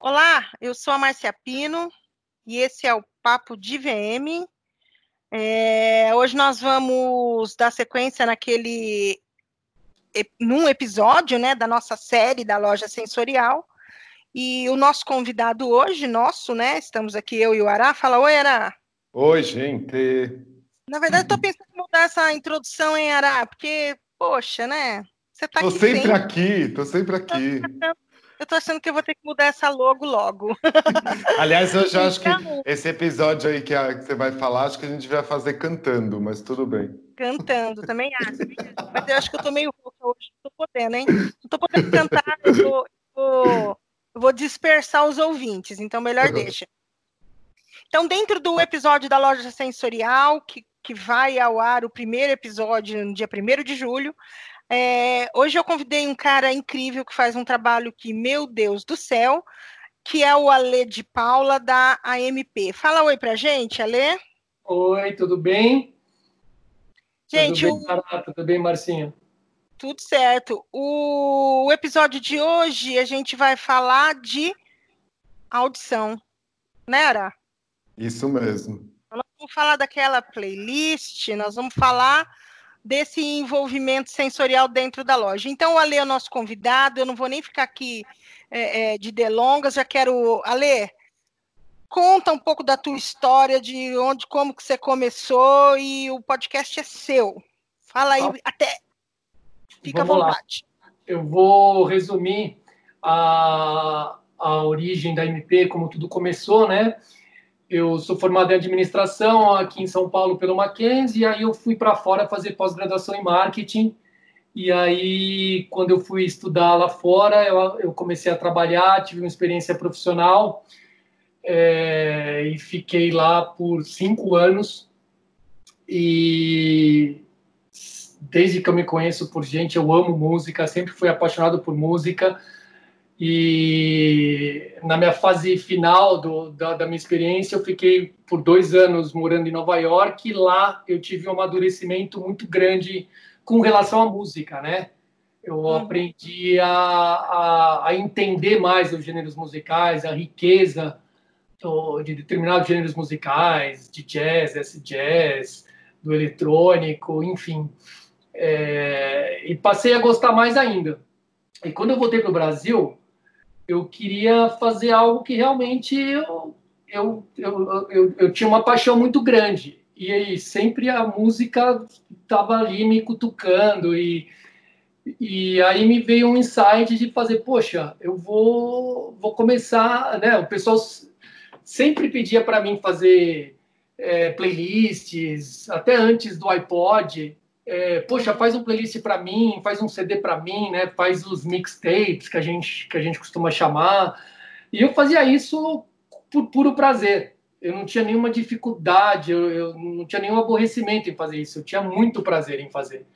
Olá, eu sou a Marcia Pino e esse é o Papo de VM. É, hoje nós vamos dar sequência naquele num episódio né, da nossa série da loja sensorial. E o nosso convidado hoje, nosso, né? Estamos aqui, eu e o Ará. Fala, oi, Ará. Oi, gente. Na verdade, estou pensando em mudar essa introdução, em Ará? Porque, poxa, né? Você tá tô aqui sempre, sempre aqui, tô sempre aqui. Eu tô achando que eu vou ter que mudar essa logo logo. Aliás, eu já acho que então esse episódio aí que, a, que, você vai falar, acho que a gente vai fazer cantando, mas tudo bem. Cantando, também acho. Mas eu acho que eu tô meio rouca hoje, não tô podendo, hein? Não tô podendo cantar, eu vou, vou, vou dispersar os ouvintes, então melhor deixa. Então, dentro do episódio da loja sensorial, que, que vai ao ar o primeiro episódio no dia 1 de julho, é, hoje eu convidei um cara incrível que faz um trabalho que, meu Deus do céu, que é o Ale de Paula, da AMP. Fala oi pra gente, Ale. Oi, tudo bem? Gente, tudo bem, o... tudo bem Marcinha? Tudo certo. O... o episódio de hoje a gente vai falar de audição, né, Ara? Isso mesmo. Nós vamos falar daquela playlist, nós vamos falar desse envolvimento sensorial dentro da loja. Então, o Ale é o nosso convidado, eu não vou nem ficar aqui é, é, de delongas, já quero. Ale, conta um pouco da tua história, de onde, como que você começou, e o podcast é seu. Fala aí, ah, até. Fica à vontade. Lá. Eu vou resumir a, a origem da MP, como tudo começou, né? Eu sou formado em administração aqui em São Paulo pelo Mackenzie, e aí eu fui para fora fazer pós-graduação em marketing. E aí, quando eu fui estudar lá fora, eu, eu comecei a trabalhar, tive uma experiência profissional é, e fiquei lá por cinco anos. E desde que eu me conheço por gente, eu amo música, sempre fui apaixonado por música. E na minha fase final do, da, da, minha experiência, eu fiquei por dois anos morando em Nova York. E lá eu tive um amadurecimento muito grande com relação à música, né? Eu uhum. aprendi a, a, a, entender mais os gêneros musicais, a riqueza do, de determinados gêneros musicais, de jazz, esse jazz, do eletrônico, enfim. É, e passei a gostar mais ainda. E quando eu voltei para o Brasil, eu queria fazer algo que realmente eu, eu, eu, eu, eu tinha uma paixão muito grande. E aí sempre a música estava ali me cutucando e, e aí me veio um insight de fazer, poxa, eu vou, vou começar, né? O pessoal sempre pedia para mim fazer é, playlists, até antes do iPod é, poxa, faz um playlist para mim, faz um CD para mim, né? Faz os mixtapes que a gente que a gente costuma chamar. E eu fazia isso por puro prazer. Eu não tinha nenhuma dificuldade, eu, eu não tinha nenhum aborrecimento em fazer isso. Eu tinha muito prazer em fazer.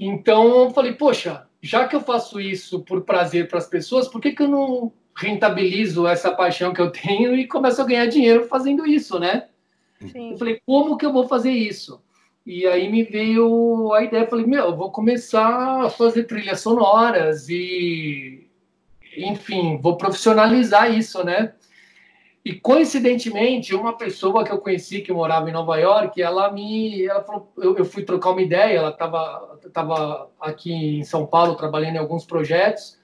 Então eu falei, poxa, já que eu faço isso por prazer para as pessoas, por que, que eu não rentabilizo essa paixão que eu tenho e começo a ganhar dinheiro fazendo isso, né? Sim. Eu falei, como que eu vou fazer isso? E aí me veio a ideia, falei, meu, eu vou começar a fazer trilhas sonoras e, enfim, vou profissionalizar isso, né? E coincidentemente, uma pessoa que eu conheci que morava em Nova York, ela me, ela falou, eu, eu fui trocar uma ideia, ela estava tava aqui em São Paulo trabalhando em alguns projetos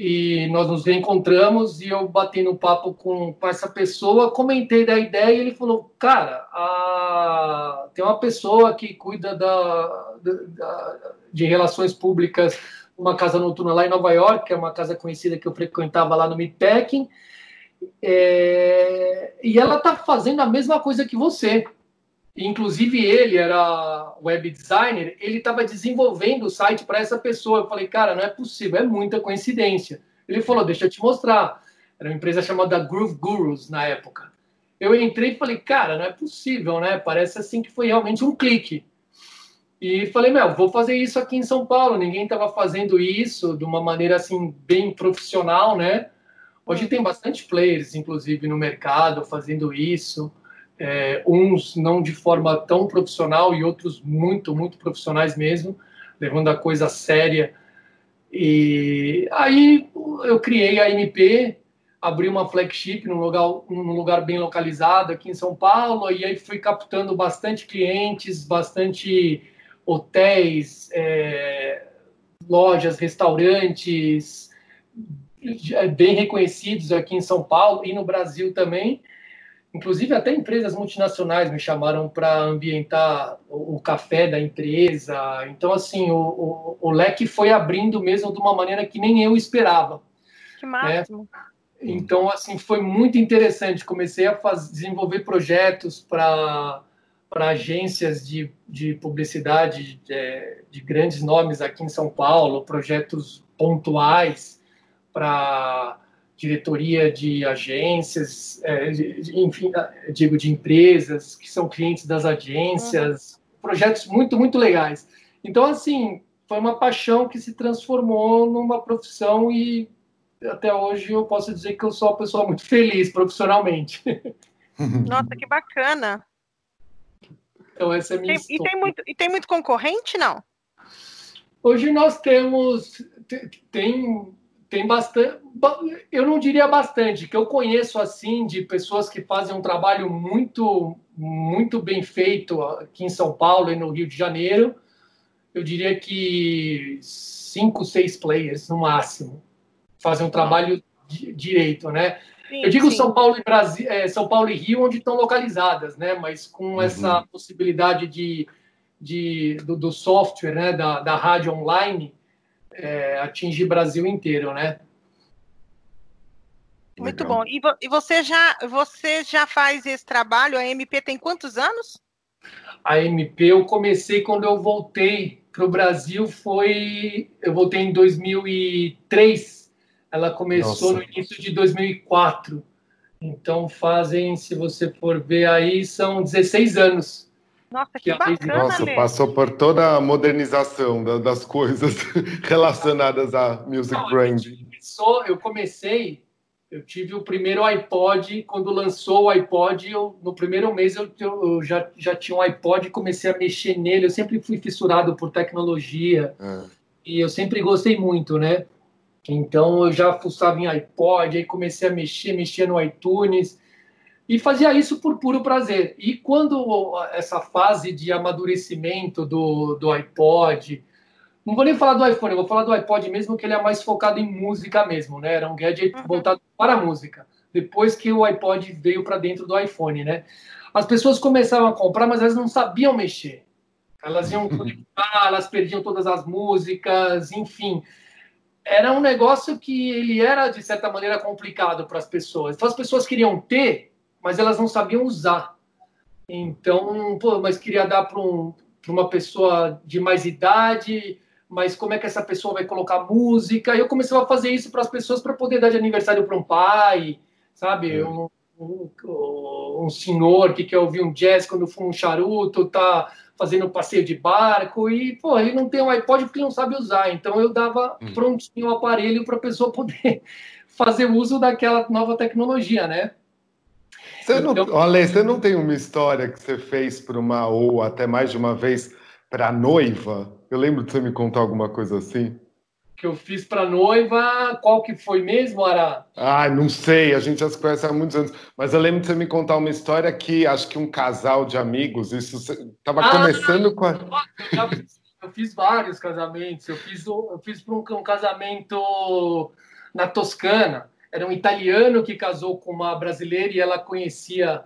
e nós nos reencontramos e eu bati no papo com, com essa pessoa, comentei da ideia e ele falou, cara, a... tem uma pessoa que cuida da, da, de relações públicas uma casa noturna lá em Nova York, que é uma casa conhecida que eu frequentava lá no Meatpacking, é... e ela está fazendo a mesma coisa que você. Inclusive ele era web designer, ele estava desenvolvendo o site para essa pessoa. Eu falei, cara, não é possível, é muita coincidência. Ele falou, deixa eu te mostrar. Era uma empresa chamada Groove Gurus na época. Eu entrei e falei, cara, não é possível, né? Parece assim que foi realmente um clique. E falei, meu, vou fazer isso aqui em São Paulo. Ninguém estava fazendo isso de uma maneira assim bem profissional, né? Hoje tem bastante players, inclusive, no mercado fazendo isso é, uns não de forma tão profissional e outros muito, muito profissionais mesmo, levando a coisa séria. E aí eu criei a MP abri uma flagship num lugar, num lugar bem localizado aqui em São Paulo, e aí fui captando bastante clientes, bastante hotéis, é, lojas, restaurantes, é, bem reconhecidos aqui em São Paulo e no Brasil também. Inclusive, até empresas multinacionais me chamaram para ambientar o, o, café da empresa. Então, assim, o, o, o, leque foi abrindo mesmo de uma maneira que nem eu esperava. Que máximo. Né? Então, assim, foi muito interessante. Comecei a faz, desenvolver projetos para agências de, de publicidade de, é, de grandes nomes aqui em São Paulo, projetos pontuais para diretoria de agências, é, enfim, digo, de empresas que são clientes das agências, uhum. projetos muito, muito legais. Então, assim, foi uma paixão que se transformou numa profissão e até hoje eu posso dizer que eu sou uma pessoa muito feliz profissionalmente. Nossa, que bacana. Então, essa é a minha tem, e, tem muito, e tem muito concorrente, não? Hoje nós temos. Tem, tem bastante. Eu não diria bastante, que eu conheço assim de pessoas que fazem um trabalho muito, muito bem feito aqui em São Paulo e no Rio de Janeiro. Eu diria que cinco, seis players no máximo fazer um trabalho direito, né? Sim, eu digo sim. São Paulo e Brasil, é, São Paulo e Rio, onde estão localizadas, né? Mas com uhum. essa possibilidade de, de do, do, software, né? Da, da rádio online, é, atingir Brasil inteiro, né? Muito Legal. bom. E, vo, e, você já você já faz esse trabalho? A MP tem quantos anos? A MP eu comecei quando eu voltei para o Brasil foi eu voltei em 2003 ela começou Nossa. no início de 2004. Então fazem, se você for ver aí, são 16 anos. Nossa, que, que bacana, Nossa, passou por toda a modernização das coisas relacionadas a music Não, brand. Eu, eu comecei, eu tive o primeiro iPod, quando lançou o iPod, eu, no primeiro mês eu, eu, já, já tinha um iPod e comecei a mexer nele. Eu sempre fui fissurado por tecnologia é. e eu sempre gostei muito, né? Então eu já fuçava em iPod, aí comecei a mexer, mexia no iTunes e fazia isso por puro prazer. E quando essa fase de amadurecimento do, do iPod, não vou nem falar do iPhone, vou falar do iPod mesmo, que ele é mais focado em música mesmo, né? Era um gadget uhum. voltado para a música. Depois que o iPod veio para dentro do iPhone, né? As pessoas começaram a comprar, mas elas não sabiam mexer. Elas iam conectar, elas perdiam todas as músicas, enfim era um negócio que ele era, de certa maneira, complicado para as pessoas. Então, as pessoas queriam ter, mas elas não sabiam usar. Então, pô, mas queria dar para um, uma pessoa de mais idade, mas como é que essa pessoa vai colocar música? E eu comecei a fazer isso para as pessoas para poder dar de aniversário para um pai, sabe? É. Um, um, um, senhor que quer ouvir um jazz quando for um charuto, tá fazendo passeio de barco e, pô, ele não tem um iPod porque não sabe usar. Então eu dava hum. prontinho o aparelho para a pessoa poder fazer uso daquela nova tecnologia, né? Você não, então, Ale, você não tem uma história que você fez para uma, ou até mais de uma vez, para noiva? Eu lembro de você me contar alguma coisa assim que eu fiz para noiva, qual que foi mesmo, Ara? Ah, não sei, a gente já se conhece há muitos anos, mas eu lembro de você me contar uma história que acho que um casal de amigos, isso estava ah, começando com a... Eu, fiz, eu fiz vários casamentos, eu fiz, eu fiz para um, um casamento na Toscana, era um italiano que casou com uma brasileira e ela conhecia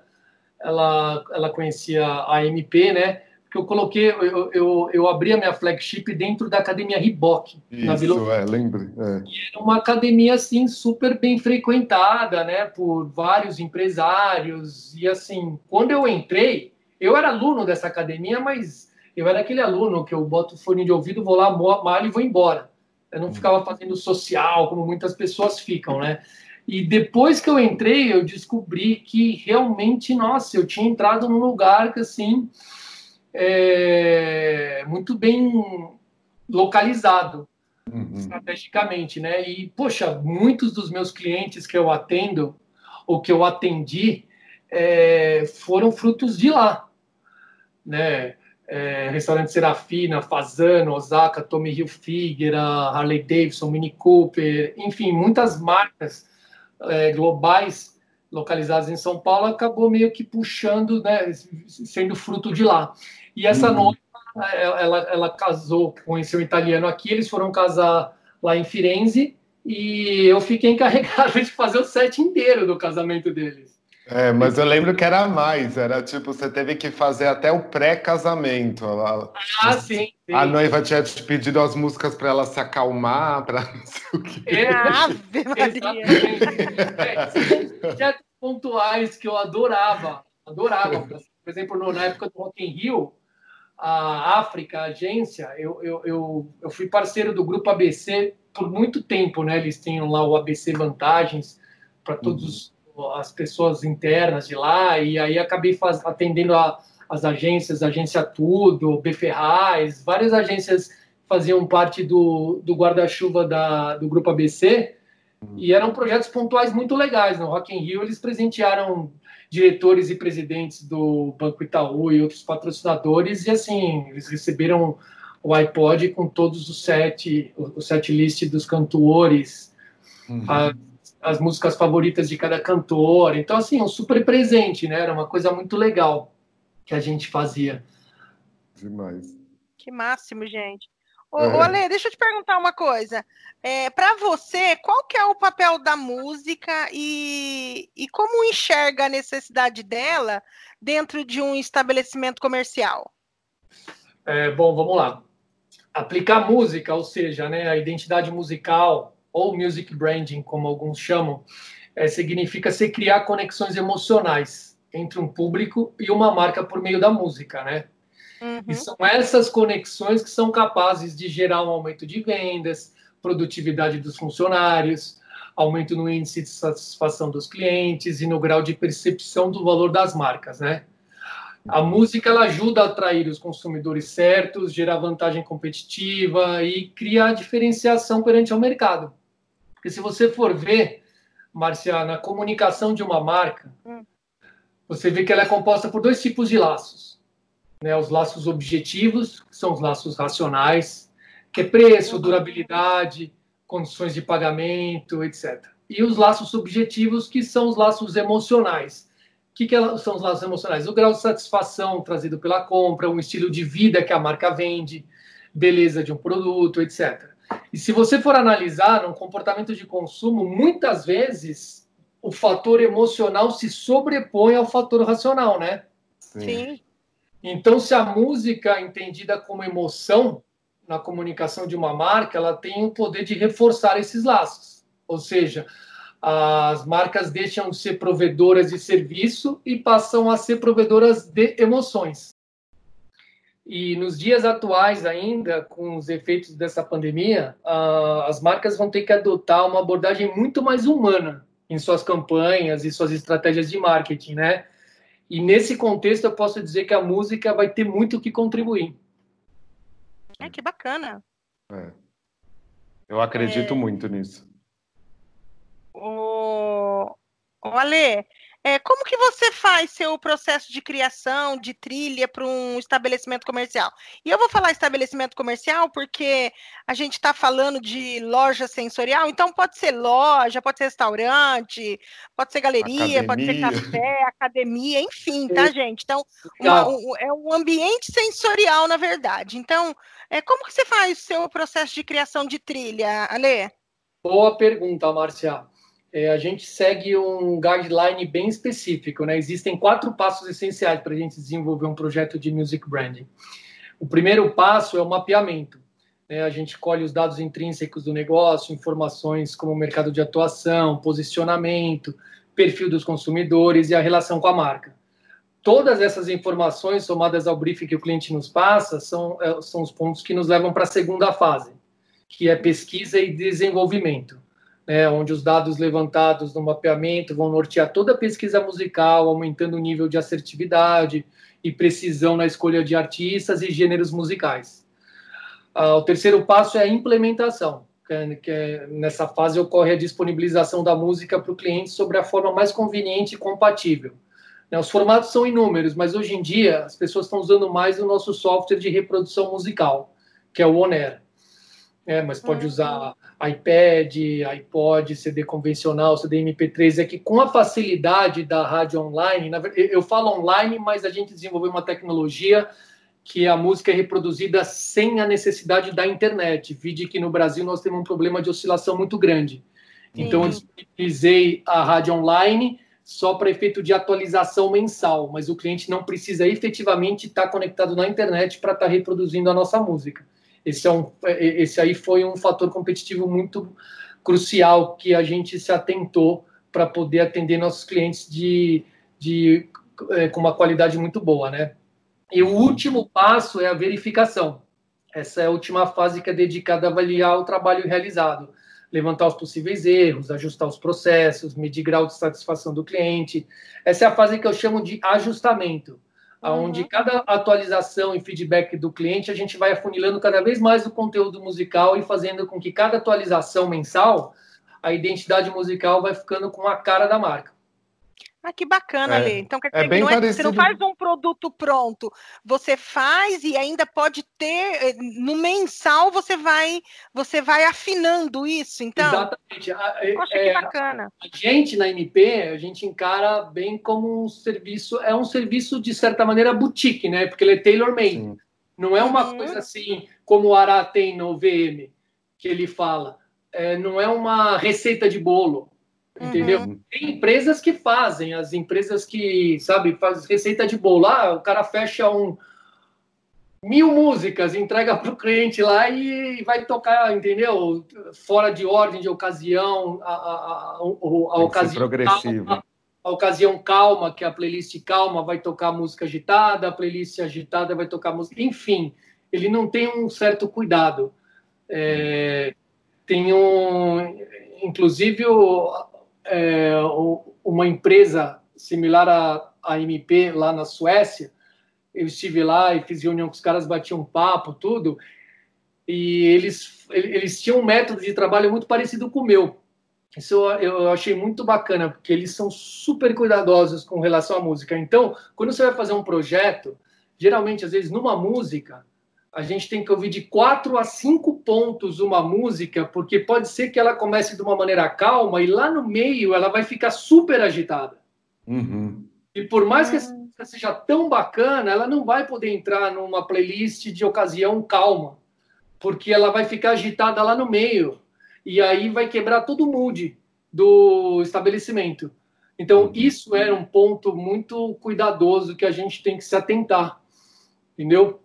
ela, ela conhecia a MP, né? que eu coloquei, eu, eu, eu abri a minha flagship dentro da academia Riboc, na Vila. É, lembre. É. era uma academia assim super bem frequentada, né, por vários empresários e assim, quando eu entrei, eu era aluno dessa academia, mas eu era aquele aluno que eu boto fone de ouvido, vou lá, malho e vou embora. Eu não hum. ficava fazendo social como muitas pessoas ficam, né? E depois que eu entrei, eu descobri que realmente, nossa, eu tinha entrado num lugar que assim, é, muito bem localizado uhum. estrategicamente, né? E poxa, muitos dos meus clientes que eu atendo ou que eu atendi é, foram frutos de lá, né? É, restaurante Serafina, Fazano, Osaka, Tommy Hilfiger, Harley Davidson, Mini Cooper, enfim, muitas marcas é, globais localizadas em São Paulo, acabou meio que puxando, né, sendo fruto de lá. E essa uhum. noiva, ela, ela casou, conheceu um italiano aqui, eles foram casar lá em Firenze, e eu fiquei encarregado de fazer o set inteiro do casamento deles. É, mas eu lembro que era mais, era tipo, você teve que fazer até o pré-casamento. Ah, sim, sim, A noiva tinha te pedido as músicas para ela se acalmar, para não sei o quê. É, Ave Maria! É, tinha pontuais que eu adorava, adorava. Por exemplo, no, na época do Rock in Rio, a África, a agência, eu, eu, eu, eu fui parceiro do Grupo ABC por muito tempo, né? Eles tinham lá o ABC Vantagens para todos uhum as pessoas internas de lá, e aí acabei faz, atendendo a, as agências, Agência Tudo, Beferraz, várias agências faziam parte do, do guarda-chuva do Grupo ABC, e eram projetos pontuais muito legais. No Rock in Rio, eles presentearam diretores e presidentes do Banco Itaú e outros patrocinadores, e assim, eles receberam o iPod com todos os sete, o set list dos cantores, uhum. a, as músicas favoritas de cada cantor. Então, assim, um super presente, né? Era uma coisa muito legal que a gente fazia. Demais. Que máximo, gente. Ô, é. ô Ale, deixa eu te perguntar uma coisa. É, Para você, qual que é o papel da música e, e como enxerga a necessidade dela dentro de um estabelecimento comercial? É, bom, vamos lá. Aplicar música, ou seja, né, a identidade musical, ou music branding, como alguns chamam, é, significa se criar conexões emocionais entre um público e uma marca por meio da música, né? Uhum. E são essas conexões que são capazes de gerar um aumento de vendas, produtividade dos funcionários, aumento no índice de satisfação dos clientes e no grau de percepção do valor das marcas, né? A música ela ajuda a atrair os consumidores certos, gerar vantagem competitiva e criar diferenciação perante o mercado. Porque se você for ver, Marcia, na comunicação de uma marca, hum. você vê que ela é composta por dois tipos de laços. Né? Os laços objetivos, que são os laços racionais, que é preço, durabilidade, condições de pagamento, etc. E os laços subjetivos, que são os laços emocionais. O que, que são os laços emocionais? O grau de satisfação trazido pela compra, um estilo de vida que a marca vende, beleza de um produto, etc. E se você for analisar no comportamento de consumo, muitas vezes o fator emocional se sobrepõe ao fator racional, né? Sim. Então, se a música é entendida como emoção na comunicação de uma marca, ela tem o poder de reforçar esses laços. Ou seja, as marcas deixam de ser provedoras de serviço e passam a ser provedoras de emoções. E nos dias atuais, ainda com os efeitos dessa pandemia, uh, as marcas vão ter que adotar uma abordagem muito mais humana em suas campanhas e suas estratégias de marketing, né? E nesse contexto, eu posso dizer que a música vai ter muito o que contribuir. É, que bacana. É. Eu acredito é... muito nisso. O... o Ale, é, como que você faz seu processo de criação de trilha para um estabelecimento comercial? E eu vou falar estabelecimento comercial porque a gente está falando de loja sensorial, então pode ser loja, pode ser restaurante, pode ser galeria, academia. pode ser café, academia, enfim, tá, gente? Então, uma, um, é um ambiente sensorial, na verdade. Então, é, como que você faz o seu processo de criação de trilha, Ale? Boa pergunta, Marcia é, a gente segue um guideline bem específico. Né? Existem quatro passos essenciais para a gente desenvolver um projeto de music branding. O primeiro passo é o mapeamento. Né? A gente colhe os dados intrínsecos do negócio, informações como mercado de atuação, posicionamento, perfil dos consumidores e a relação com a marca. Todas essas informações, somadas ao briefing que o cliente nos passa, são, é, são os pontos que nos levam para a segunda fase, que é pesquisa e desenvolvimento né, onde os dados levantados no mapeamento vão nortear toda a pesquisa musical, aumentando o nível de assertividade e precisão na escolha de artistas e gêneros musicais. Ah, o terceiro passo é a implementação, que, é, que é, nessa fase ocorre a disponibilização da música para o cliente sobre a forma mais conveniente e compatível. Né, os formatos são inúmeros, mas hoje em dia as pessoas estão usando mais o nosso software de reprodução musical, que é o Oner. É, mas pode uhum. usar iPad, iPod, CD convencional, CD MP3, é que com a facilidade da rádio online, eu falo online, mas a gente desenvolveu uma tecnologia que a música é reproduzida sem a necessidade da internet. Vide que no Brasil nós temos um problema de oscilação muito grande. Então, eu disponibilizei a rádio online só para efeito de atualização mensal, mas o cliente não precisa efetivamente estar conectado na internet para estar reproduzindo a nossa música. Esse, é um, esse aí foi um fator competitivo muito crucial que a gente se atentou para poder atender nossos clientes de, de, é, com uma qualidade muito boa, né? E o último passo é a verificação. Essa é a última fase que é dedicada a avaliar o trabalho realizado levantar os possíveis erros, ajustar os processos, medir grau de satisfação do cliente. Essa é a fase que eu chamo de ajustamento. Onde cada atualização e feedback do cliente a gente vai afunilando cada vez mais o conteúdo musical e fazendo com que cada atualização mensal a identidade musical vai ficando com a cara da marca. Ah, que bacana, é, Lê. Então, quer é dizer, é não é, você não faz um produto pronto, você faz e ainda pode ter, eh, no mensal você vai você vai afinando isso, então? Exatamente. É, Poxa, é, que bacana. A gente, na MP, a gente encara bem como um serviço, é um serviço, de certa maneira, boutique, né? Porque ele é tailor-made. Não é uma uhum. coisa assim, como o Ará tem no VM, que ele fala. É, não é uma receita de bolo Entendeu? Uhum. Tem empresas que fazem, as empresas que, sabe, faz receita de bolo. Ah, o cara fecha um mil músicas, entrega para o cliente lá e vai tocar, entendeu? Fora de ordem, de ocasião, a, a, a, a ocasião progressivo. Calma, a ocasião calma, que é a playlist calma vai tocar música agitada, a playlist agitada vai tocar música. Enfim, ele não tem um certo cuidado. É, tem um. Inclusive, o, é, uma empresa similar à, à MP lá na Suécia. Eu estive lá e fiz reunião com os caras, bati um papo, tudo. E eles, eles tinham um método de trabalho muito parecido com o meu. Isso eu achei muito bacana, porque eles são super cuidadosos com relação à música. Então, quando você vai fazer um projeto, geralmente, às vezes, numa música, a gente tem que ouvir de quatro a cinco pontos uma música, porque pode ser que ela comece de uma maneira calma e lá no meio ela vai ficar super agitada. Uhum. E por mais que essa música seja tão bacana, ela não vai poder entrar numa playlist de ocasião calma, porque ela vai ficar agitada lá no meio. E aí vai quebrar todo o mood do estabelecimento. Então, uhum. isso era um ponto muito cuidadoso que a gente tem que se atentar. Entendeu?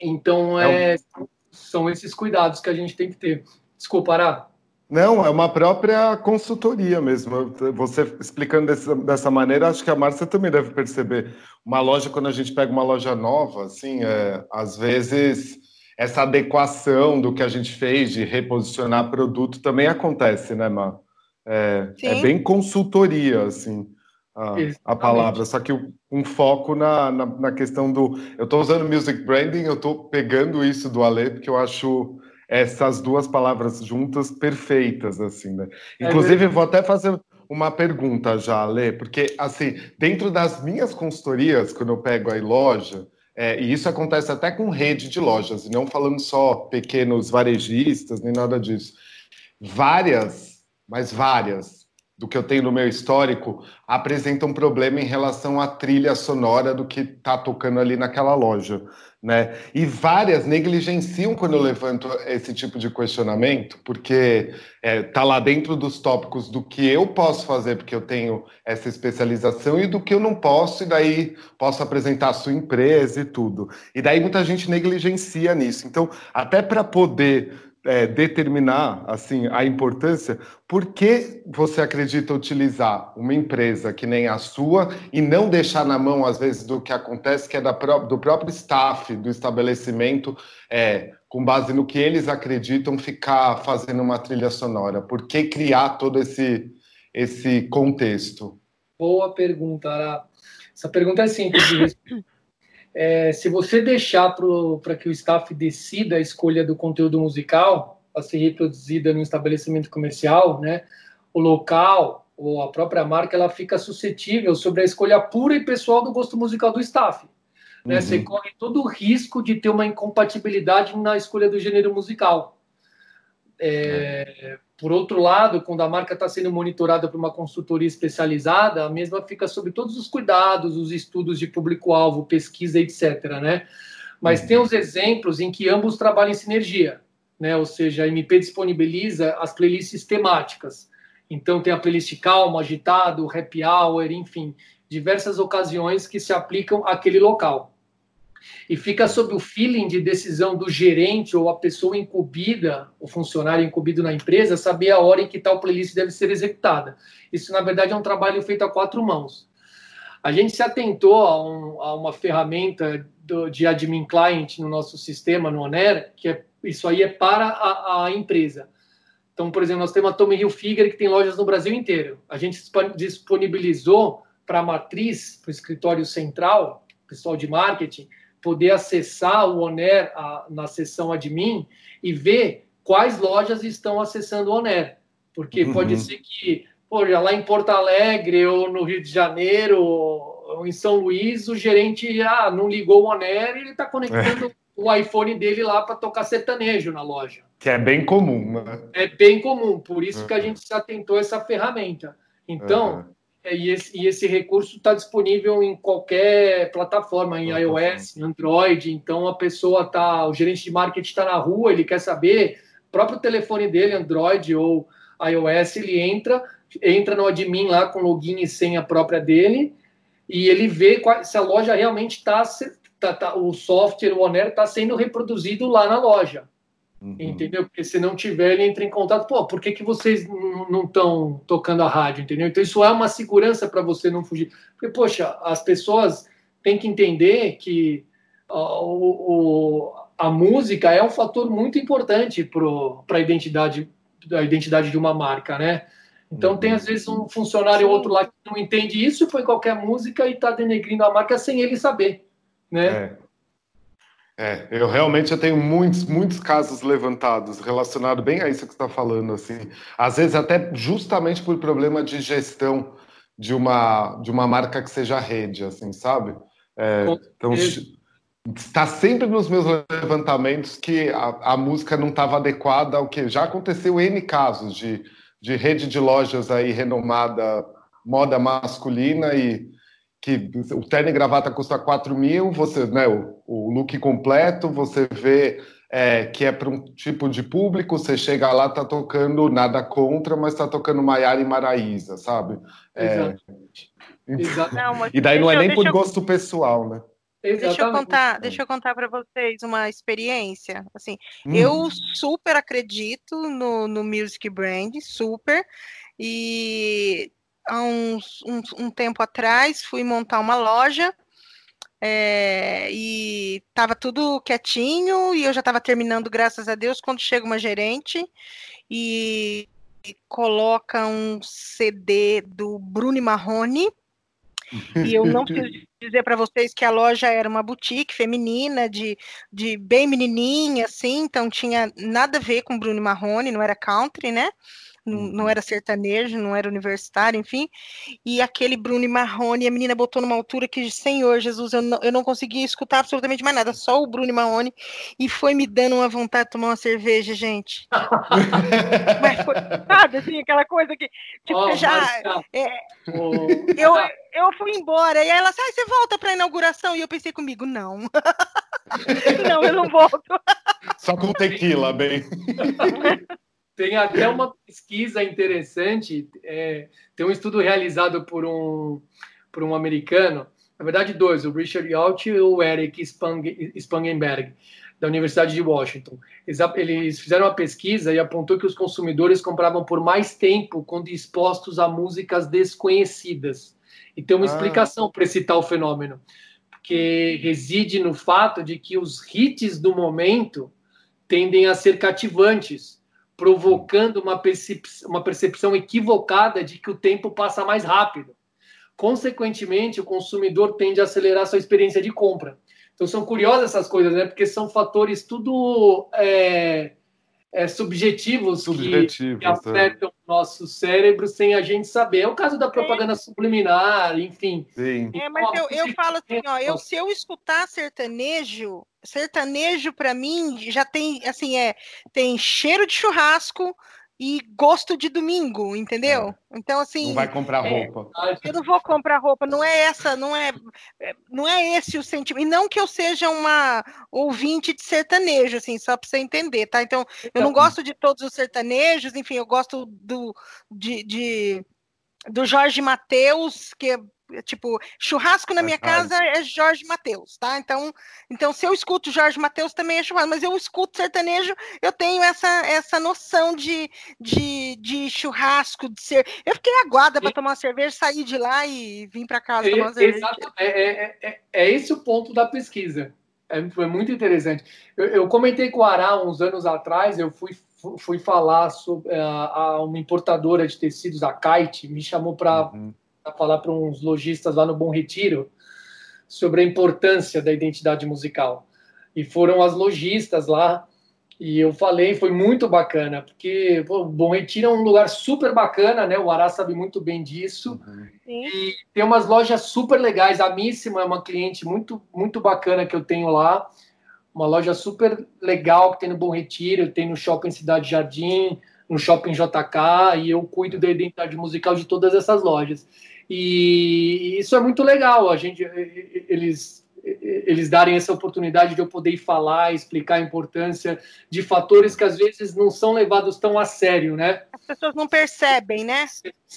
Então, é, é são esses cuidados que a gente tem que ter. Desculpa, Ará. Não, é uma própria consultoria mesmo. Você explicando dessa, dessa maneira, acho que a Márcia também deve perceber. Uma loja, quando a gente pega uma loja nova, assim, é, às vezes essa adequação do que a gente fez de reposicionar produto também acontece, né, Má? É, é bem consultoria, assim a, a palavra, só que um foco na, na, na questão do. Eu estou usando music branding, eu estou pegando isso do Ale, porque eu acho essas duas palavras juntas perfeitas, assim, né? É Inclusive, é vou até fazer uma pergunta já, Ale, porque, assim, dentro das minhas consultorias, quando eu pego aí loja, é, e isso acontece até com rede de lojas, e não falando só pequenos varejistas, nem nada disso. Várias, mas várias do que eu tenho no meu histórico, apresenta um problema em relação à trilha sonora do que está tocando ali naquela loja. Né? E várias negligenciam quando eu levanto esse tipo de questionamento, porque está é, tá lá dentro dos tópicos do que eu posso fazer, porque eu tenho essa especialização, e do que eu não posso, e daí posso apresentar a sua empresa e tudo. E daí muita gente negligencia nisso. Então, até para poder é, determinar assim a importância, por que você acredita utilizar uma empresa que nem a sua e não deixar na mão, às vezes, do que acontece, que é da pró do próprio staff do estabelecimento, é, com base no que eles acreditam, ficar fazendo uma trilha sonora? Por que criar todo esse, esse contexto? Boa pergunta, Ara. Essa pergunta é simples é, se você deixar para que o staff decida a escolha do conteúdo musical a ser reproduzida no estabelecimento comercial, né, o local ou a própria marca, ela fica suscetível sobre a escolha pura e pessoal do gosto musical do staff. Né? Uhum. Você corre todo o risco de ter uma incompatibilidade na escolha do gênero musical. É, por outro lado, quando a marca está sendo monitorada por uma consultoria especializada, a mesma fica sob todos os cuidados, os estudos de público-alvo, pesquisa, etc. Né? Mas uhum. tem os exemplos em que ambos trabalham em sinergia, né? ou seja, a MP disponibiliza as playlists temáticas. Então, tem a playlist calma, agitado, happy hour, enfim, diversas ocasiões que se aplicam àquele local e fica sob o feeling de decisão do gerente ou a pessoa incumbida, o funcionário incumbido na empresa, saber a hora em que tal playlist deve ser executada. Isso, na verdade, é um trabalho feito a quatro mãos. A gente se atentou a, um, a uma ferramenta do, de admin client no nosso sistema, no ONER, que é, isso aí é para a, a empresa. Então, por exemplo, nós temos a Tommy Hilfiger, que tem lojas no Brasil inteiro. A gente disponibilizou para a matriz, para o escritório central, pessoal de marketing, poder acessar o Oner a, na seção admin e ver quais lojas estão acessando o Oner. Porque uhum. pode ser que, pô, lá em Porto Alegre ou no Rio de Janeiro ou em São Luís, o gerente ah, não ligou o Oner e ele está conectando é. o iPhone dele lá para tocar sertanejo na loja. Que é bem comum, né? É bem comum, por isso uhum. que a gente se atentou a essa ferramenta. Então, uhum. É, e esse, e esse recurso está disponível em qualquer plataforma, em iOS, em Android. Então a pessoa tá, o gerente de marketing está na rua, ele quer saber, o próprio telefone dele, Android ou iOS, ele entra, entra no admin lá com login e senha própria dele, e ele vê qual, se a loja realmente está, tá, tá, o software, o Oner, está sendo reproduzido lá na loja. Uhum. Entendeu? Porque se não tiver, ele entra em contato. Pô, por que, que vocês não estão tocando a rádio? Entendeu? Então, isso é uma segurança para você não fugir. Porque, poxa, as pessoas têm que entender que o, a música é um fator muito importante para a identidade, a identidade de uma marca, né? Então, tem às vezes um funcionário ou outro lá que não entende isso, põe qualquer música e está denegrindo a marca sem ele saber, né? É. É, eu realmente eu tenho muitos, muitos casos levantados relacionados bem a isso que você está falando, assim. Às vezes até justamente por problema de gestão de uma, de uma marca que seja rede, assim, sabe? É, então, está sempre nos meus levantamentos que a, a música não estava adequada ao que já aconteceu N casos de, de rede de lojas aí renomada, moda masculina e que o terno e gravata custa 4 mil, você, né, o, o look completo, você vê é, que é para um tipo de público, você chega lá, tá tocando nada contra, mas tá tocando Maiara e Maraísa, sabe? É, Exato. Não, e daí não é nem por eu... gosto pessoal, né? Deixa eu contar, deixa eu contar para vocês uma experiência. Assim, hum. eu super acredito no, no music brand, super. E há uns, um, um tempo atrás, fui montar uma loja é, e estava tudo quietinho e eu já estava terminando, graças a Deus, quando chega uma gerente e, e coloca um CD do Bruno Marrone. e eu não preciso dizer para vocês que a loja era uma boutique feminina, de, de bem menininha, assim, então tinha nada a ver com Bruno Marrone, não era country, né? Não, uhum. era sertanejo, não era universitário, enfim. E aquele Bruno Marrone, a menina botou numa altura que, Senhor Jesus, eu não, eu não conseguia escutar absolutamente mais nada, só o Bruno Marrone, e foi me dando uma vontade de tomar uma cerveja, gente. Mas foi, sabe, assim, aquela coisa que, tipo, oh, já. É, oh. eu, eu fui embora, e ela ela ah, você volta para a inauguração? E eu pensei comigo, não. não, eu não volto. Só com tequila, bem. Tem até uma pesquisa interessante, é, tem um estudo realizado por um, por um americano, na verdade dois, o Richard Yacht e o Eric Spangenberg, da Universidade de Washington. Eles, fizeram uma pesquisa e apontou que os consumidores compravam por mais tempo quando expostos a músicas desconhecidas. E tem uma ah. explicação para esse tal fenômeno, porque reside no fato de que os hits do momento tendem a ser cativantes provocando uma percepção, uma percepção equivocada de que o tempo passa mais rápido. Consequentemente, o consumidor tende a acelerar sua experiência de compra. Então, são curiosas essas coisas, né? Porque são fatores tudo é, é, subjetivos, subjetivos, que, que é. afetam o nosso cérebro sem a gente saber. É o caso da propaganda é. subliminar, enfim. Sim. É, mas eu, eu falo assim, ó, eu, se eu escutar sertanejo, sertanejo para mim já tem assim é tem cheiro de churrasco e gosto de domingo, entendeu? É. Então assim, não vai comprar é, roupa. eu não vou comprar roupa, não é essa, não é, é não é esse o sentimento. E não que eu seja uma ouvinte de sertanejo, assim, só para você entender, tá? Então, eu não então gosto de todos os sertanejos, enfim, eu gosto do de, de do Jorge Mateus, que tipo, churrasco na minha casa é Jorge Mateus, tá? Então, então se eu escuto Jorge Mateus também é churrasco, mas eu escuto sertanejo, eu tenho essa, essa noção de, de, de churrasco, de ser. Eu fiquei aguada para tomar uma cerveja, sair de lá e vim para casa é, tomar uma cerveja. Exato, é, é, é, é, esse o ponto da pesquisa. É, foi muito interessante. Eu, eu comentei com o Ará uns anos atrás, eu fui fui falar sobre a, a, uma importadora de tecidos, a Kite, me chamou para uhum a falar para uns lojistas lá no Bom Retiro sobre a importância da identidade musical. E foram as lojistas lá e eu falei, foi muito bacana, porque pô, Bom Retiro é um lugar super bacana, né? O Ará sabe muito bem disso. Uhum. E tem umas lojas super legais. A Míssima é uma cliente muito, muito bacana que eu tenho lá. Uma loja super legal que tem no Bom Retiro, tem no Shopping Cidade Jardim, no Shopping JK, e eu cuido da identidade musical de todas essas lojas. E isso é muito legal, a gente, eles, eles darem essa oportunidade de eu poder falar, explicar a importância de fatores que às vezes não são levados tão a sério, né? As pessoas não percebem, né?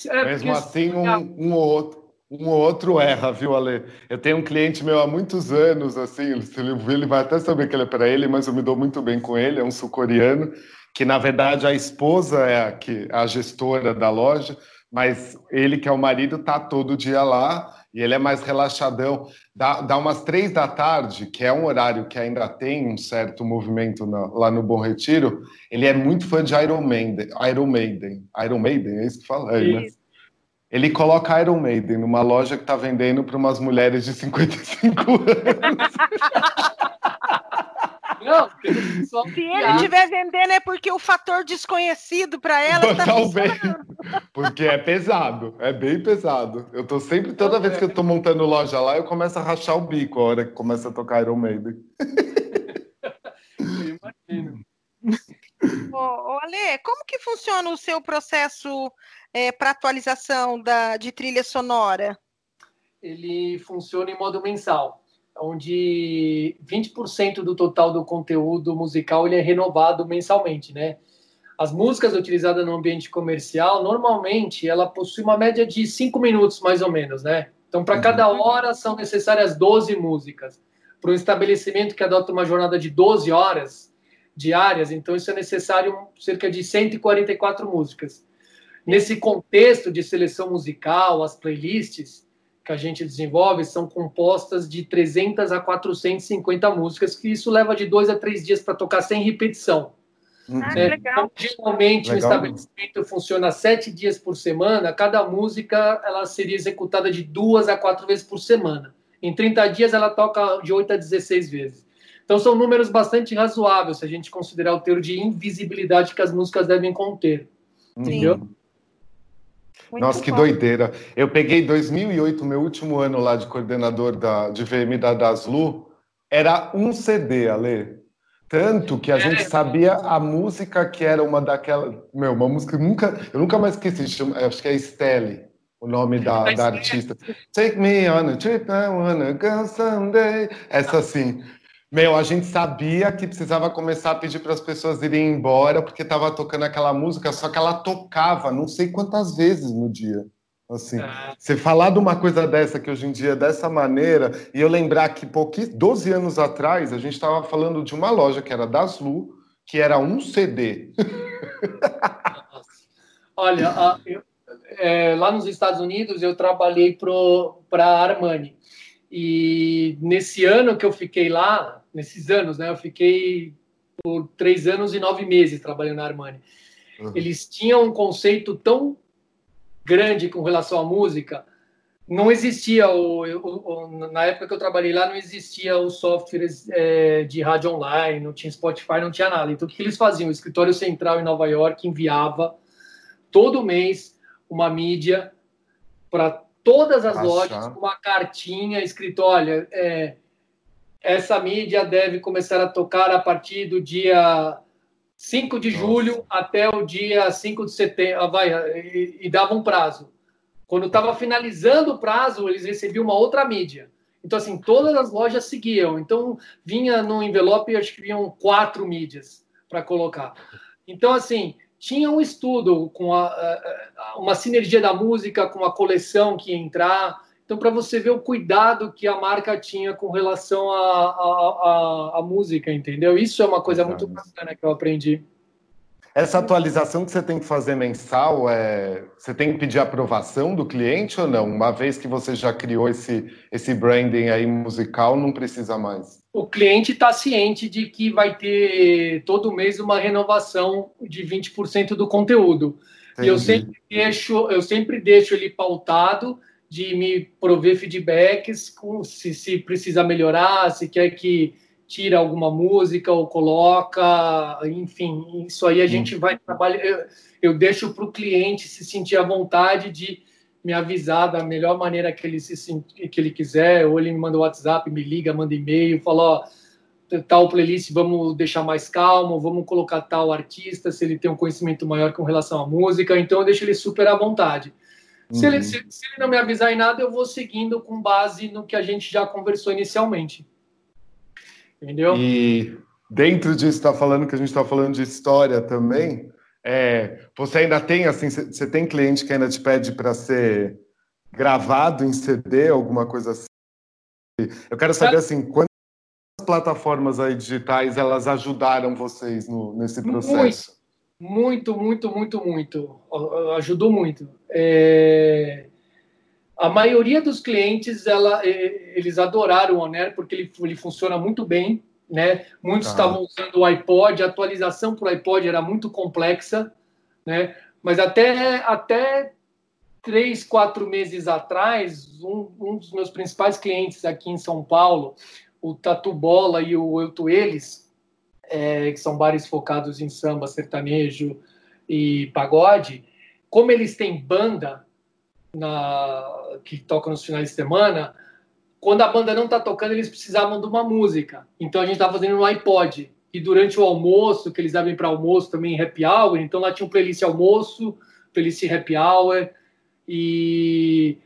É, Mesmo assim, um, um outro um ou outro erra, viu, Ale? Eu tenho um cliente meu há muitos anos, assim, se ele ele vai até saber que ele é para ele, mas eu me dou muito bem com ele, é um sul-coreano, que na verdade a esposa é a, que, a gestora da loja, mas ele, que é o marido, tá todo dia lá e ele é mais relaxadão. Dá, dá umas três da tarde, que é um horário que ainda tem um certo movimento na, lá no Bom Retiro. Ele é muito fã de Iron Maiden. Iron Maiden, Iron Maiden é isso que fala, é, né? Ele coloca Iron Maiden numa loja que tá vendendo para umas mulheres de 55 anos. Não, se ele estiver vendendo é porque o fator desconhecido para ela está Talvez. Porque é pesado, é bem pesado. Eu tô sempre, toda vez que eu tô montando loja lá, eu começo a rachar o bico a hora que começa a tocar Iron Maiden. Imagino. Ô, ô Ale, como que funciona o seu processo é, para atualização da, de trilha sonora? Ele funciona em modo mensal onde 20% do total do conteúdo musical ele é renovado mensalmente, né? As músicas utilizadas no ambiente comercial, normalmente, ela possui uma média de 5 minutos, mais ou menos, né? Então, para cada uhum. hora, são necessárias 12 músicas. Para um estabelecimento que adota uma jornada de 12 horas diárias, então isso é necessário cerca de 144 músicas. Nesse contexto de seleção musical, as playlists, que a gente desenvolve são compostas de 300 a 450 músicas, que isso leva de dois a três dias para tocar sem repetição. Ah, é, legal. Então, geralmente, legal. o estabelecimento funciona sete dias por semana. Cada música ela seria executada de duas a quatro vezes por semana. Em 30 dias, ela toca de 8 a 16 vezes. Então, são números bastante razoáveis se a gente considerar o teor de invisibilidade que as músicas devem conter. Sim. Entendeu? Muito Nossa, bom. que doideira. Eu peguei 2008, meu último ano lá de coordenador da, de VM da Daslu, era um CD, Ale. Tanto que a gente é. sabia a música que era uma daquelas. Meu, uma música que nunca. Eu nunca mais esqueci, chama, acho que é Stelle, o nome da, da artista. Take me on a trip, I wanna go someday. Essa assim. Meu, a gente sabia que precisava começar a pedir para as pessoas irem embora porque estava tocando aquela música, só que ela tocava não sei quantas vezes no dia. Assim, ah. você falar de uma coisa dessa que hoje em dia é dessa maneira, e eu lembrar que pouquinho, 12 anos atrás a gente estava falando de uma loja que era das Lu, que era um CD. Olha, eu, é, lá nos Estados Unidos eu trabalhei para a Armani. E nesse ano que eu fiquei lá, nesses anos, né? Eu fiquei por três anos e nove meses trabalhando na Armani. Uhum. Eles tinham um conceito tão grande com relação à música. Não existia o, o, o na época que eu trabalhei lá não existia os softwares é, de rádio online, não tinha Spotify, não tinha nada. Então o que eles faziam? O escritório central em Nova York enviava todo mês uma mídia para todas as Achar. lojas, uma cartinha escrito, olha, é, essa mídia deve começar a tocar a partir do dia 5 de Nossa. julho até o dia 5 de setembro. Ah, vai, e, e dava um prazo. Quando estava finalizando o prazo, eles recebiam uma outra mídia. Então, assim, todas as lojas seguiam. Então, vinha no envelope, acho que vinham quatro mídias para colocar. Então, assim, tinha um estudo com a, a, uma sinergia da música com a coleção que ia entrar. Então, para você ver o cuidado que a marca tinha com relação à música, entendeu? Isso é uma coisa muito bacana que eu aprendi. Essa atualização que você tem que fazer mensal, é... você tem que pedir aprovação do cliente ou não? Uma vez que você já criou esse, esse branding aí musical, não precisa mais. O cliente está ciente de que vai ter todo mês uma renovação de 20% do conteúdo. Entendi. E eu sempre deixo, eu sempre deixo ele pautado de me prover feedbacks se, se precisa melhorar, se quer que tira alguma música ou coloca, enfim, isso aí a gente vai trabalhar. Eu, eu deixo para o cliente se sentir à vontade de me avisar da melhor maneira que ele se que ele quiser, ou ele me manda o WhatsApp, me liga, manda e-mail, fala, ó, tal playlist vamos deixar mais calmo, vamos colocar tal artista, se ele tem um conhecimento maior com relação à música, então eu deixo ele super à vontade. Uhum. Se, ele, se, se ele não me avisar em nada, eu vou seguindo com base no que a gente já conversou inicialmente. Entendeu? E dentro disso, está falando que a gente está falando de história também. É, você ainda tem assim, você tem cliente que ainda te pede para ser gravado em CD, alguma coisa assim? Eu quero saber assim, quantas plataformas aí digitais elas ajudaram vocês no, nesse processo? Muito, muito, muito, muito. Ajudou muito. É... A maioria dos clientes, ela, eles adoraram o Honor porque ele, ele funciona muito bem, né? Muitos ah. estavam usando o iPod, a atualização para o iPod era muito complexa, né? Mas até, até três, quatro meses atrás, um, um dos meus principais clientes aqui em São Paulo, o Tatu Bola e o Eu Eles, é, que são bares focados em samba, sertanejo e pagode, como eles têm banda, na, que toca nos finais de semana, quando a banda não está tocando, eles precisavam de uma música. Então a gente estava fazendo no iPod. E durante o almoço, que eles abrem para almoço também happy hour, então lá tinha um playlist almoço, playlist happy hour, e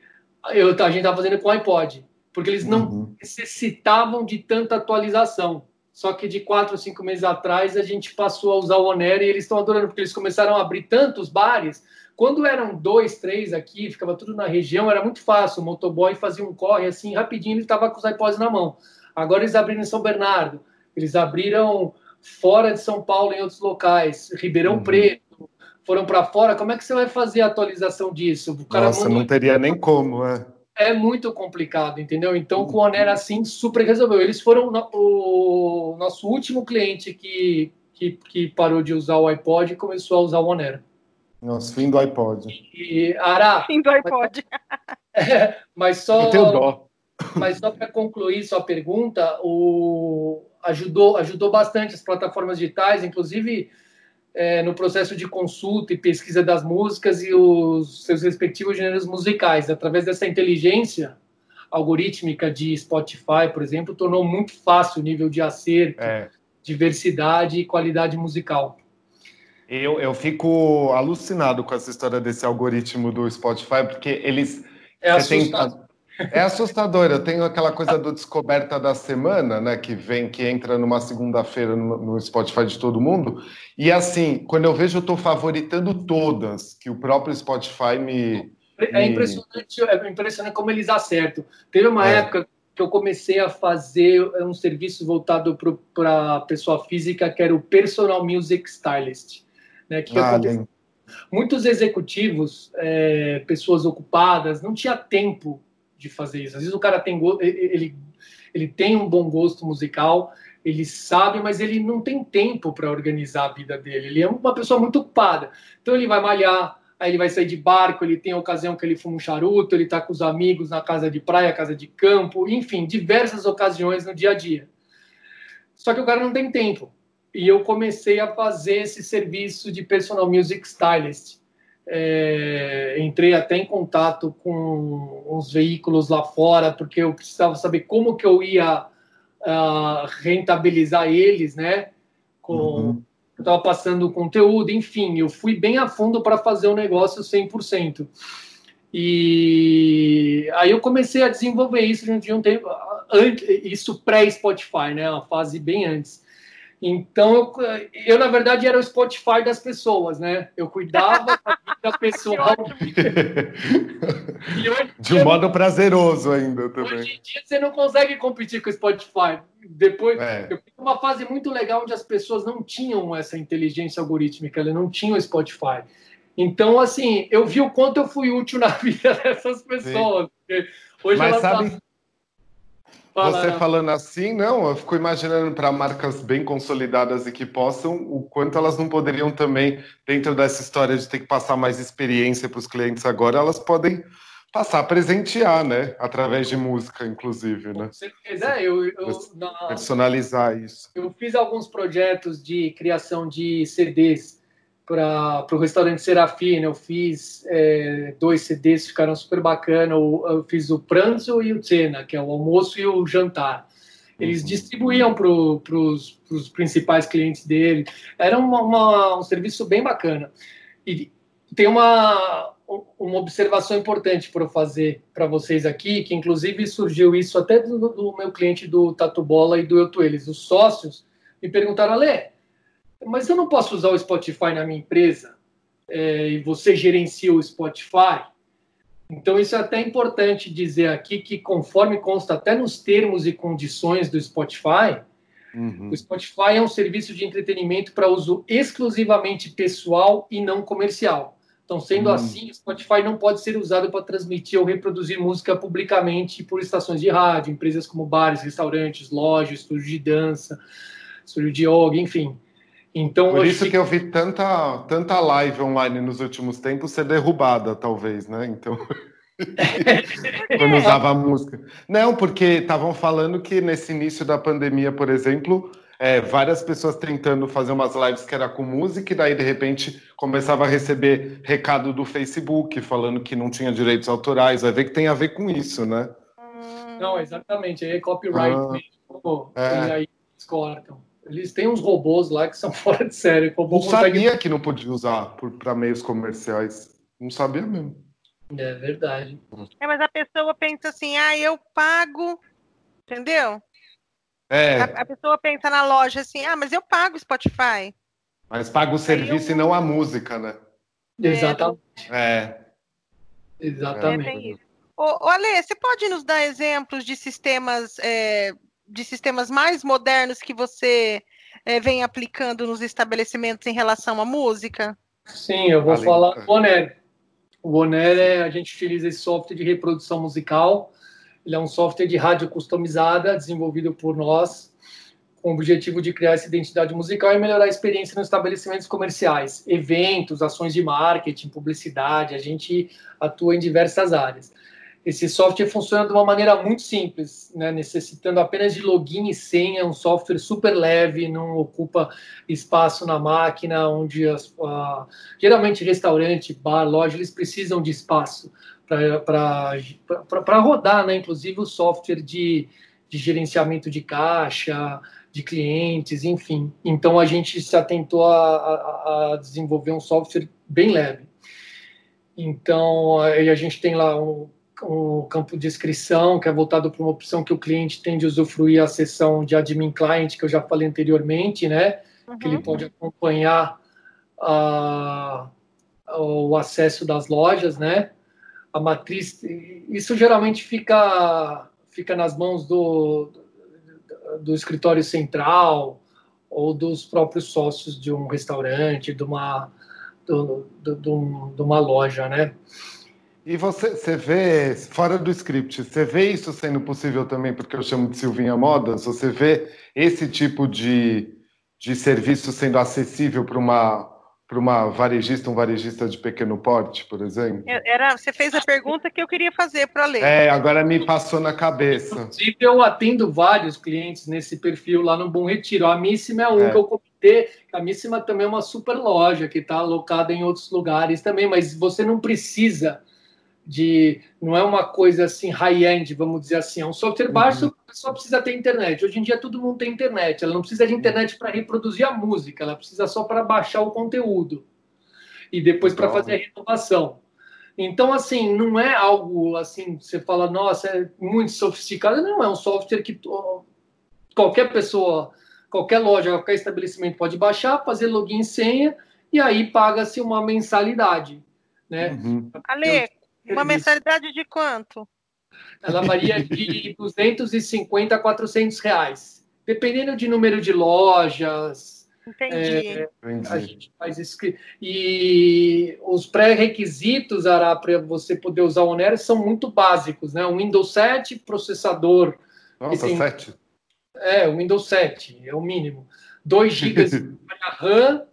eu, a gente estava fazendo com iPod, porque eles não uhum. necessitavam de tanta atualização. Só que de quatro ou cinco meses atrás a gente passou a usar o Onera e eles estão adorando, porque eles começaram a abrir tantos bares quando eram dois, três aqui, ficava tudo na região, era muito fácil. O motoboy fazia um corre assim, rapidinho, ele estava com os iPods na mão. Agora eles abriram em São Bernardo, eles abriram fora de São Paulo em outros locais, Ribeirão uhum. Preto, foram para fora. Como é que você vai fazer a atualização disso? O Nossa, não teria nem como, é. É muito complicado, entendeu? Então, com o Onera, assim, super resolveu. Eles foram o nosso último cliente que, que, que parou de usar o iPod e começou a usar o Onera. Nossa, fim do iPod. E, Ara, fim do iPod. Mas, é, mas só. Eu tenho dó. Mas só para concluir sua pergunta, o, ajudou, ajudou bastante as plataformas digitais, inclusive é, no processo de consulta e pesquisa das músicas e os seus respectivos gêneros musicais. Através dessa inteligência algorítmica de Spotify, por exemplo, tornou muito fácil o nível de acerto, é. diversidade e qualidade musical. Eu, eu fico alucinado com essa história desse algoritmo do Spotify, porque eles. É assustador. É assustador. Eu tenho aquela coisa do descoberta da semana, né? Que vem, que entra numa segunda-feira no, Spotify de todo mundo. E assim, quando eu vejo, eu estou favoritando todas, que o próprio Spotify me. É impressionante, é impressionante como eles acertam. Teve uma é. época que eu comecei a fazer um serviço voltado para a pessoa física, que era o Personal Music Stylist. Né, que ah, Muitos executivos, é, pessoas ocupadas, não tinha tempo de fazer isso. Às vezes o cara tem ele, ele tem um bom gosto musical, ele sabe, mas ele não tem tempo para organizar a vida dele. Ele é uma pessoa muito ocupada. Então ele vai malhar, aí ele vai sair de barco, ele tem a ocasião que ele fuma um charuto, ele está com os amigos na casa de praia, casa de campo, enfim, diversas ocasiões no dia a dia. Só que o cara não tem tempo e eu comecei a fazer esse serviço de personal music stylist. É, entrei até em contato com uns veículos lá fora porque eu precisava saber como que eu ia uh, rentabilizar eles, né? Com, uhum. Eu estava passando conteúdo, enfim, eu fui bem a fundo para fazer o negócio 100%. E aí eu comecei a desenvolver isso de um tempo, isso pré-Spotify, né? Uma fase bem antes. Então, eu, eu, na verdade, era o Spotify das pessoas, né? Eu cuidava da pessoa. De um modo prazeroso ainda também. Hoje em dia, você não consegue competir com o Spotify. Depois, é. eu uma fase muito legal onde as pessoas não tinham essa inteligência algorítmica, elas não tinham o Spotify. Então, assim, eu vi o quanto eu fui útil na vida dessas pessoas. Hoje Mas sabe, você falando assim, não, eu fico imaginando para marcas bem consolidadas e que possam, o quanto elas não poderiam também, dentro dessa história de ter que passar mais experiência para os clientes agora, elas podem passar a presentear, né? Através de música, inclusive, né? Com certeza, eu, eu personalizar isso. Eu fiz alguns projetos de criação de CDs para o restaurante Serafina. Eu fiz é, dois CDs, ficaram super bacana. Eu, eu, fiz o Pranzo e o Cena, que é o almoço e o jantar. Eles uhum. distribuíam para os principais clientes dele. Era uma, uma, um serviço bem bacana. E tem uma, uma observação importante para eu fazer para vocês aqui, que inclusive surgiu isso até do, do meu cliente do Tatu Bola e do Eu Eles. Os sócios me perguntaram, Alê, mas eu não posso usar o Spotify na minha empresa é, e você gerencia o Spotify. Então, isso é até importante dizer aqui que, conforme consta até nos termos e condições do Spotify, uhum. o Spotify é um serviço de entretenimento para uso exclusivamente pessoal e não comercial. Então, sendo uhum. assim, o Spotify não pode ser usado para transmitir ou reproduzir música publicamente por estações de rádio, empresas como bares, restaurantes, lojas, estúdio de dança, estúdio de yoga, enfim. Então, Por isso que eu vi tanta, tanta live online nos últimos tempos ser derrubada, talvez, né? Então. Quando usava a música. Não, porque estavam falando que nesse início da pandemia, por exemplo, é, várias pessoas tentando fazer umas lives que era com música, e daí de repente começava a receber recado do Facebook falando que não tinha direitos autorais. Vai ver que tem a ver com isso, né? Não, exatamente. Aí é copyright ah, mesmo. É. E aí eles cortam. Eles têm uns robôs lá que são fora de série. O não consegue... sabia que não podia usar para meios comerciais. Não sabia mesmo. É verdade. É, mas a pessoa pensa assim, ah, eu pago, entendeu? É. A, a pessoa pensa na loja assim, ah, mas eu pago Spotify. Mas paga o serviço eu... e não a música, né? É, Exatamente. É. Exatamente. É, Ô, ô Ale, você pode nos dar exemplos de sistemas é, de sistemas mais modernos que você é, vem aplicando nos estabelecimentos em relação à música? Sim, eu vou Além, falar do Bonner. O Bonner, é, a gente utiliza esse software de reprodução musical. Ele é um software de rádio customizada, desenvolvido por nós, com o objetivo de criar essa identidade musical e melhorar a experiência nos estabelecimentos comerciais, eventos, ações de marketing, publicidade. A gente atua em diversas áreas. Esse software funciona de uma maneira muito simples, né? necessitando apenas de login e senha, um software super leve, não ocupa espaço na máquina, onde as, uh, geralmente restaurante, bar, loja, eles precisam de espaço para rodar, né? inclusive o software de, de gerenciamento de caixa, de clientes, enfim. Então a gente se atentou a, a, a desenvolver um software bem leve. Então a gente tem lá um o campo de inscrição, que é voltado para uma opção que o cliente tem de usufruir a sessão de admin client, que eu já falei anteriormente, né? Uhum. Que ele pode acompanhar a, o acesso das lojas, né? A matriz, isso geralmente fica, fica nas mãos do, do, do escritório central ou dos próprios sócios de um restaurante, de uma, do, do, de uma loja, né? E você, você vê, fora do script, você vê isso sendo possível também, porque eu chamo de Silvinha Modas, você vê esse tipo de, de serviço sendo acessível para uma, para uma varejista, um varejista de pequeno porte, por exemplo? Era, você fez a pergunta que eu queria fazer para ler. É, agora me passou na cabeça. Inclusive, eu atendo vários clientes nesse perfil lá no Bom Retiro. A Missima é um é. que eu comentei, a Missima também é uma super loja que está alocada em outros lugares também, mas você não precisa de não é uma coisa assim high-end, vamos dizer assim, é um software baixo, uhum. só precisa ter internet. Hoje em dia todo mundo tem internet, ela não precisa de internet para reproduzir a música, ela precisa só para baixar o conteúdo e depois para fazer a renovação. Então, assim, não é algo assim, você fala, nossa, é muito sofisticado. Não, é um software que qualquer pessoa, qualquer loja, qualquer estabelecimento pode baixar, fazer login e senha, e aí paga-se uma mensalidade. Né? Uhum. Ale, uma mensalidade de quanto? Ela varia de 250 a 400 reais, dependendo de número de lojas. Entendi. É, a gente faz isso. E os pré-requisitos, Ara, para você poder usar o Onera são muito básicos, né? Um Windows 7, processador. Nossa, tem, 7. É, o Windows 7, é o mínimo. 2 GB de RAM,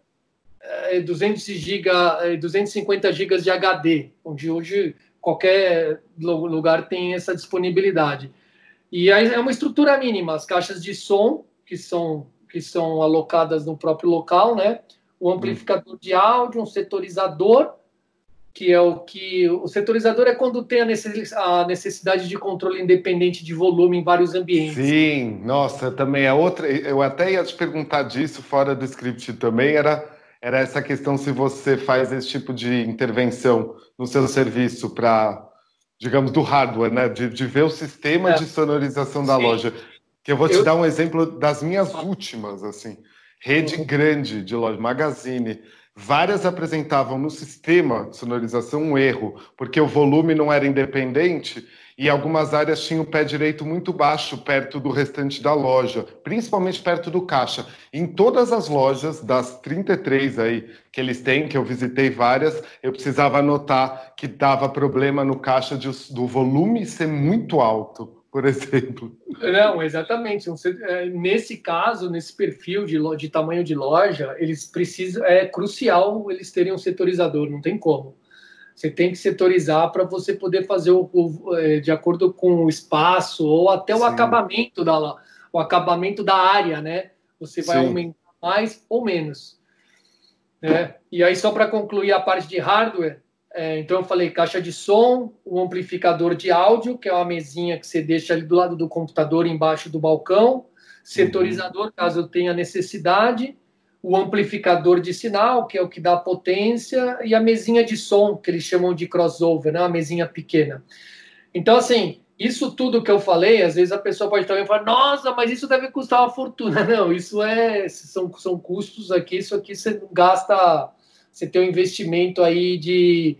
200 GB, 250 GB de HD, onde hoje qualquer lugar tem essa disponibilidade. E aí é uma estrutura mínima, as caixas de som, que são, que são alocadas no próprio local, né? O amplificador de áudio, um setorizador, que é o que. O setorizador é quando tem a necessidade de controle independente de volume em vários ambientes. Sim, nossa, também é outra. Eu até ia te perguntar disso fora do script também, era era essa questão se você faz esse tipo de intervenção no seu serviço para, digamos, do hardware, né? De, de ver o sistema é. de sonorização da Sim. loja. Que eu vou te eu... dar um exemplo das minhas últimas, assim. Rede uhum. grande de loja, Magazine. Várias apresentavam no sistema de sonorização um erro, porque o volume não era independente e algumas áreas tinham o pé direito muito baixo perto do restante da loja, principalmente perto do caixa. Em todas as lojas, das 33 aí que eles têm, que eu visitei várias, eu precisava anotar que dava problema no caixa de, do volume ser muito alto, por exemplo. Não, exatamente. É, nesse caso, nesse perfil de, de tamanho de loja, eles precisam, é crucial eles terem um setorizador, não tem como. Você tem que setorizar para você poder fazer o, o, é, de acordo com o espaço ou até o Sim. acabamento da o acabamento da área, né? Você vai Sim. aumentar mais ou menos. Né? E aí, só para concluir a parte de hardware, é, então eu falei caixa de som, o amplificador de áudio, que é uma mesinha que você deixa ali do lado do computador, embaixo do balcão, setorizador, caso tenha necessidade, o amplificador de sinal, que é o que dá potência, e a mesinha de som, que eles chamam de crossover, né? uma mesinha pequena. Então, assim, isso tudo que eu falei, às vezes a pessoa pode também falar, nossa, mas isso deve custar uma fortuna. Não, isso é, são, são custos aqui, isso aqui você gasta, você tem um investimento aí de,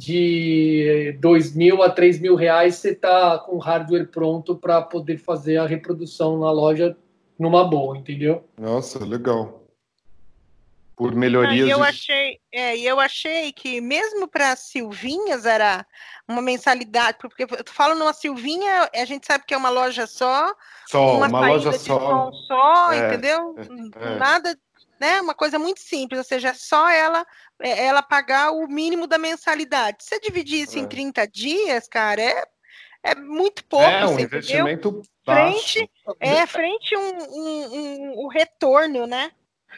de 2 mil a 3 mil reais, você está com hardware pronto para poder fazer a reprodução na loja numa boa, entendeu? Nossa, legal por melhorias. E eu achei, é, eu achei que mesmo para Silvinhas era uma mensalidade, porque eu falo numa Silvinha, a gente sabe que é uma loja só, só uma, uma loja só, só é, entendeu? É, é, Nada, né? Uma coisa muito simples, ou seja, só ela é, ela pagar o mínimo da mensalidade. Se você dividir isso em 30 é. dias, cara, é é muito pouco. É um investimento entendeu? baixo. Frente, é, frente um, um, um, um retorno, né?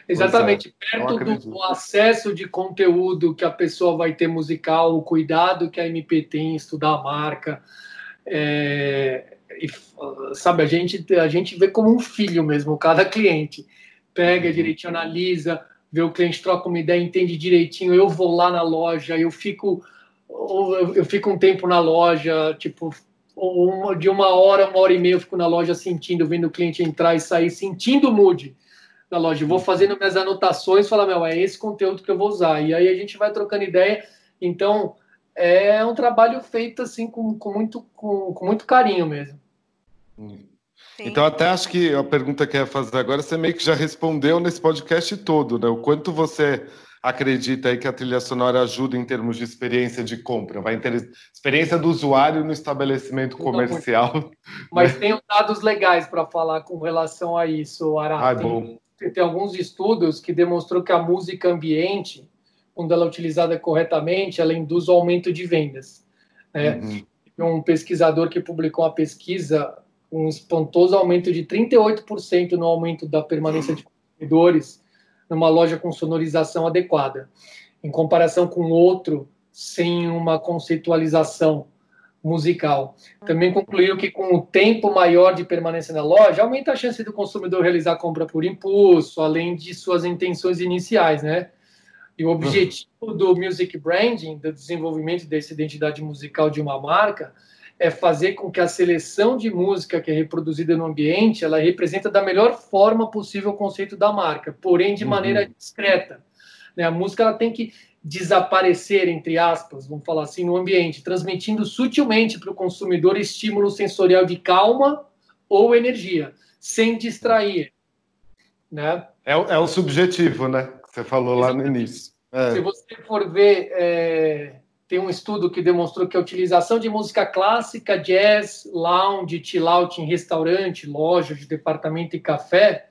Exatamente, é, perto do acesso de conteúdo que a pessoa vai ter musical, o cuidado que a MP tem em estudar a marca. É, e, sabe, a gente, a gente vê como um filho mesmo, cada cliente. Pega uhum. direitinho, analisa, vê o cliente, troca uma ideia, entende direitinho. Eu vou lá na loja, eu fico, eu fico um tempo na loja, tipo, de uma hora, uma hora e meia, eu fico na loja sentindo, vendo o cliente entrar e sair, sentindo o mood da loja. Eu vou fazendo minhas anotações, falar, meu, é esse conteúdo que eu vou usar. E aí a gente vai trocando ideia. Então, é um trabalho feito assim com, com muito, com, com, muito carinho mesmo. Sim. Então, até acho que a pergunta que eu ia fazer agora, você meio que já respondeu nesse podcast todo, né? O quanto você acredita aí que a trilha sonora ajuda em termos de experiência de compra? Vai ter experiência do usuário no estabelecimento comercial. Mas tenho dados legais para falar com relação a isso, Ará. Ah, bom tem alguns estudos que demonstrou que a música ambiente, quando ela é utilizada corretamente, ela induz o aumento de vendas. Né? Uhum. Um pesquisador que publicou uma pesquisa, um espantoso aumento de 38% no aumento da permanência de consumidores numa loja com sonorização adequada. Em comparação com outro sem uma conceitualização musical. Também concluiu que com o tempo maior de permanência na loja, aumenta a chance do consumidor realizar compra por impulso, além de suas intenções iniciais, né? E o objetivo do music branding, do desenvolvimento dessa identidade musical de uma marca, é fazer com que a seleção de música que é reproduzida no ambiente, ela representa da melhor forma possível o conceito da marca, porém de maneira uhum. discreta. Né? A música ela tem que desaparecer, entre aspas, vamos falar assim, no ambiente, transmitindo sutilmente para o consumidor estímulo sensorial de calma ou energia, sem distrair. Né? É, é o subjetivo, né? Que você falou lá no início. É. Se você for ver, é, tem um estudo que demonstrou que a utilização de música clássica, jazz, lounge, chill out em restaurante, loja de departamento e café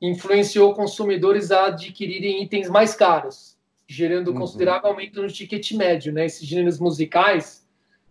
influenciou consumidores a adquirirem itens mais caros gerando uhum. considerável aumento no ticket médio, né? Esses gêneros musicais,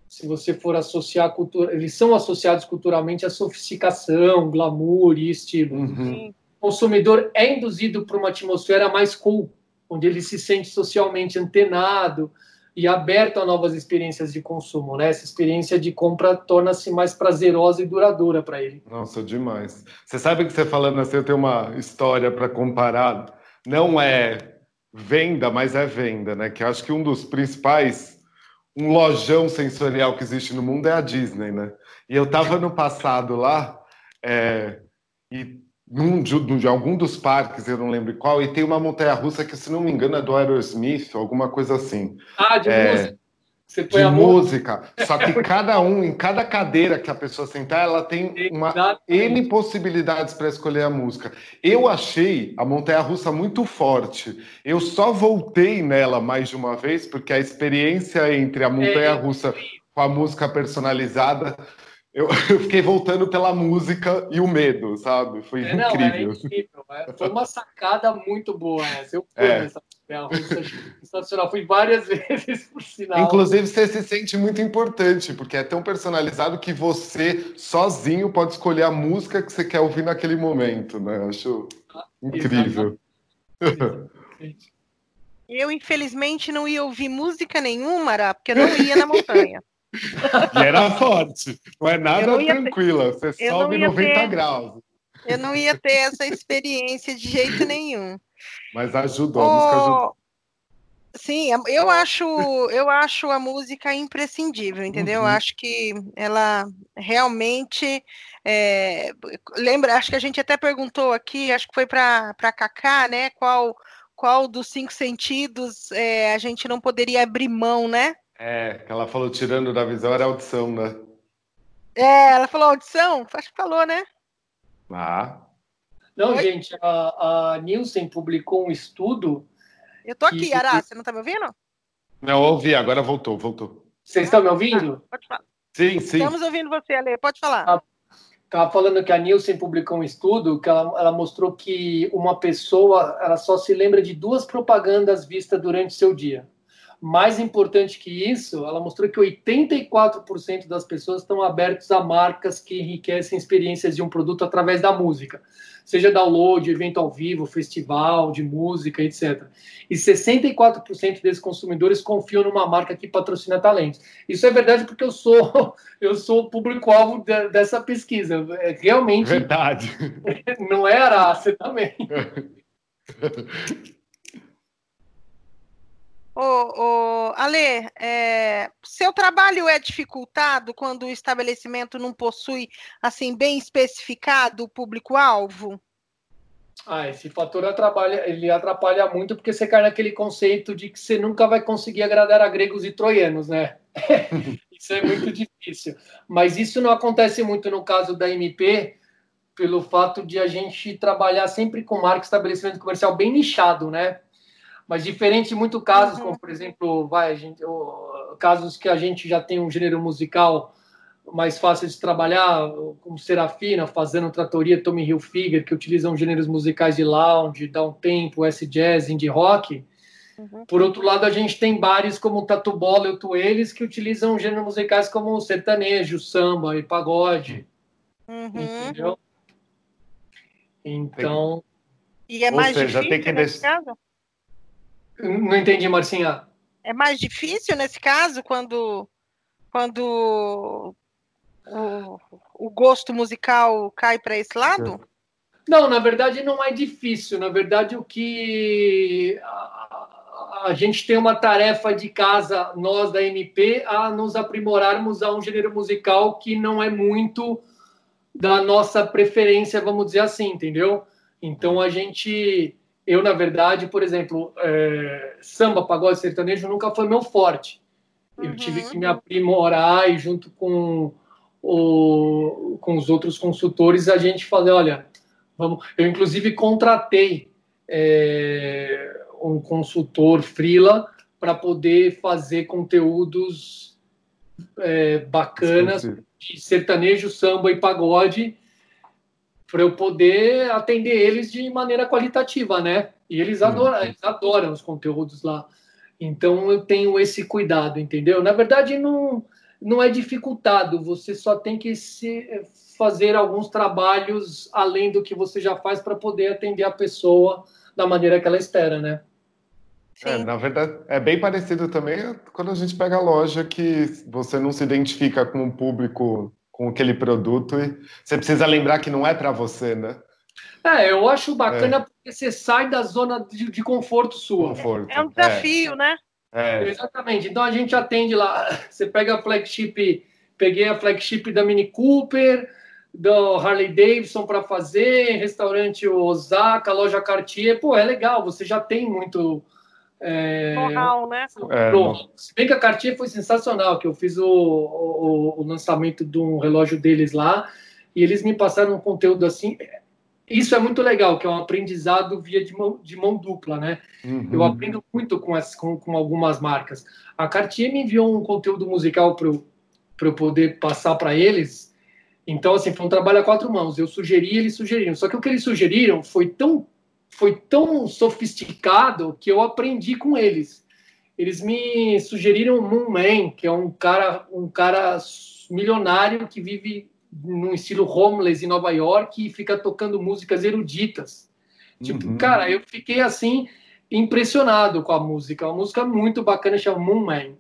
se você for associar a cultura, eles são associados culturalmente à sofisticação, glamour e estilo. Uhum. O consumidor é induzido para uma atmosfera mais cool, onde ele se sente socialmente antenado e aberto a novas experiências de consumo, né? Essa experiência de compra torna-se mais prazerosa e duradoura para ele. Nossa, demais. Você sabe que você falando assim, eu tenho uma história para comparar. Não é venda, mas é venda, né? Que acho que um dos principais, um lojão sensorial que existe no mundo é a Disney, né? E eu estava no passado lá, é, e num de, de, algum dos parques, eu não lembro qual, e tem uma montanha-russa que, se não me engano, é do Aerosmith, alguma coisa assim. Ah, de é, música. Você põe de a música. Só que cada um, em cada cadeira que a pessoa sentar, ela tem uma Exatamente. N possibilidades para escolher a música. Eu achei a montanha russa muito forte. Eu só voltei nela mais de uma vez, porque a experiência entre a montanha russa com a música personalizada eu, eu, fiquei voltando pela música e o medo, sabe? Foi é, não, incrível. É incrível. Foi uma sacada muito boa essa. Eu fui é. nessa sensacional. Fui várias vezes, por sinal. Inclusive, você se sente muito importante, porque é tão personalizado que você, sozinho, pode escolher a música que você quer ouvir naquele momento, né? Eu acho ah, incrível. Eu, infelizmente, não ia ouvir música nenhuma, Ará, porque eu não ia na montanha. E era forte, não é nada tranquila, ter... você sobe 90 ter... graus. Eu não ia ter essa experiência de jeito nenhum. Mas ajudou, oh, a música ajudou. Sim, eu acho, eu acho a música imprescindível, entendeu? Uhum. Eu acho que ela realmente é, lembra, acho que a gente até perguntou aqui, acho que foi para Cacá, né? Qual qual dos cinco sentidos é, a gente não poderia abrir mão, né? É, ela falou tirando da visão era audição, né? É, ela falou audição? Acho que falou, né? Ah. Não, Oi? gente, a, a Nielsen publicou um estudo. Eu tô aqui, que... Ará, você não tá me ouvindo? Não, ouvi, agora voltou, voltou. Vocês estão me ouvindo? Ah, pode falar. Sim, sim. Estamos ouvindo você, Ale, pode falar. Estava falando que a Nielsen publicou um estudo que ela, ela, mostrou que uma pessoa ela só se lembra de duas propagandas vistas durante seu dia. Mais importante que isso, ela mostrou que 84% das pessoas estão abertos a marcas que enriquecem experiências de um produto através da música, seja download, evento ao vivo, festival de música, etc. E 64% desses consumidores confiam numa marca que patrocina talentos. Isso é verdade porque eu sou eu sou o público-alvo de, dessa pesquisa. É realmente. Verdade. Não é Araça também. Ô, ô, Ale, é, seu trabalho é dificultado quando o estabelecimento não possui, assim, bem especificado o público-alvo? Ah, esse fator atrapalha, ele atrapalha muito porque você cai naquele conceito de que você nunca vai conseguir agradar a gregos e troianos, né? isso é muito difícil. Mas isso não acontece muito no caso da MP, pelo fato de a gente trabalhar sempre com marca estabelecimento comercial bem nichado, né? Mas diferente de muitos casos, uhum. como por exemplo, vai, a gente, casos que a gente já tem um gênero musical mais fácil de trabalhar, como Serafina, fazendo Tratoria, Tommy Hilfiger, que utilizam gêneros musicais de lounge, down tempo, S-jazz, indie rock. Uhum. Por outro lado, a gente tem bares como Tatu Bola e o Tueles que utilizam gêneros musicais como sertanejo, samba e pagode. Uhum. Entendeu? Então. E é mais Ou seja, difícil tem que nesse caso? Não entendi, Marcinha. É mais difícil nesse caso quando quando o, o gosto musical cai para esse lado? Não, na verdade não é difícil. Na verdade, o que a, a, gente tem uma tarefa de casa, nós da MP, a nos aprimorarmos a um gênero musical que não é muito da nossa preferência, vamos dizer assim, entendeu? Então a gente, eu na verdade, por exemplo, é, samba, pagode, sertanejo nunca foi meu forte. Eu uhum. tive que me aprimorar e junto com o, com os outros consultores a gente falou, olha, vamos. Eu inclusive contratei é, um consultor freela para poder fazer conteúdos é, bacanas de sertanejo, samba e pagode para eu poder atender eles de maneira qualitativa, né? E eles adoram, eles adoram os conteúdos lá. Então eu tenho esse cuidado, entendeu? Na verdade, não, não é dificultado, você só tem que se fazer alguns trabalhos além do que você já faz para poder atender a pessoa da maneira que ela espera, né? É, na verdade, é bem parecido também quando a gente pega a loja que você não se identifica com o público com aquele produto e você precisa lembrar que não é para você, né? É, eu acho bacana é. porque você sai da zona de, de conforto sua. Conforto. É um desafio, é. né? É. Exatamente. Então a gente atende lá. Você pega a flagship, peguei a flagship da Mini Cooper, do Harley Davidson para fazer, restaurante Osaka, loja Cartier. Pô, é legal, você já tem muito. É, Know-how, né? É, Se bem que a Cartier foi sensacional, que eu fiz o, o, o lançamento de um relógio deles lá e eles me passaram um conteúdo assim isso é muito legal, que é um aprendizado via de mão, de mão dupla, né? Uhum. Eu aprendo muito com, as, com, com, algumas marcas. A Cartier me enviou um conteúdo musical para eu, eu poder passar para eles. Então, assim, foi um trabalho a quatro mãos. Eu sugeri, eles sugeriram. Só que o que eles sugeriram foi tão, foi tão sofisticado que eu aprendi com eles. Eles me sugeriram Moon Man, que é um cara, um cara milionário que vive num estilo homeless em Nova York e fica tocando músicas eruditas. Tipo, uhum. cara, eu fiquei assim impressionado com a música. Uma música muito bacana chama Moon Man.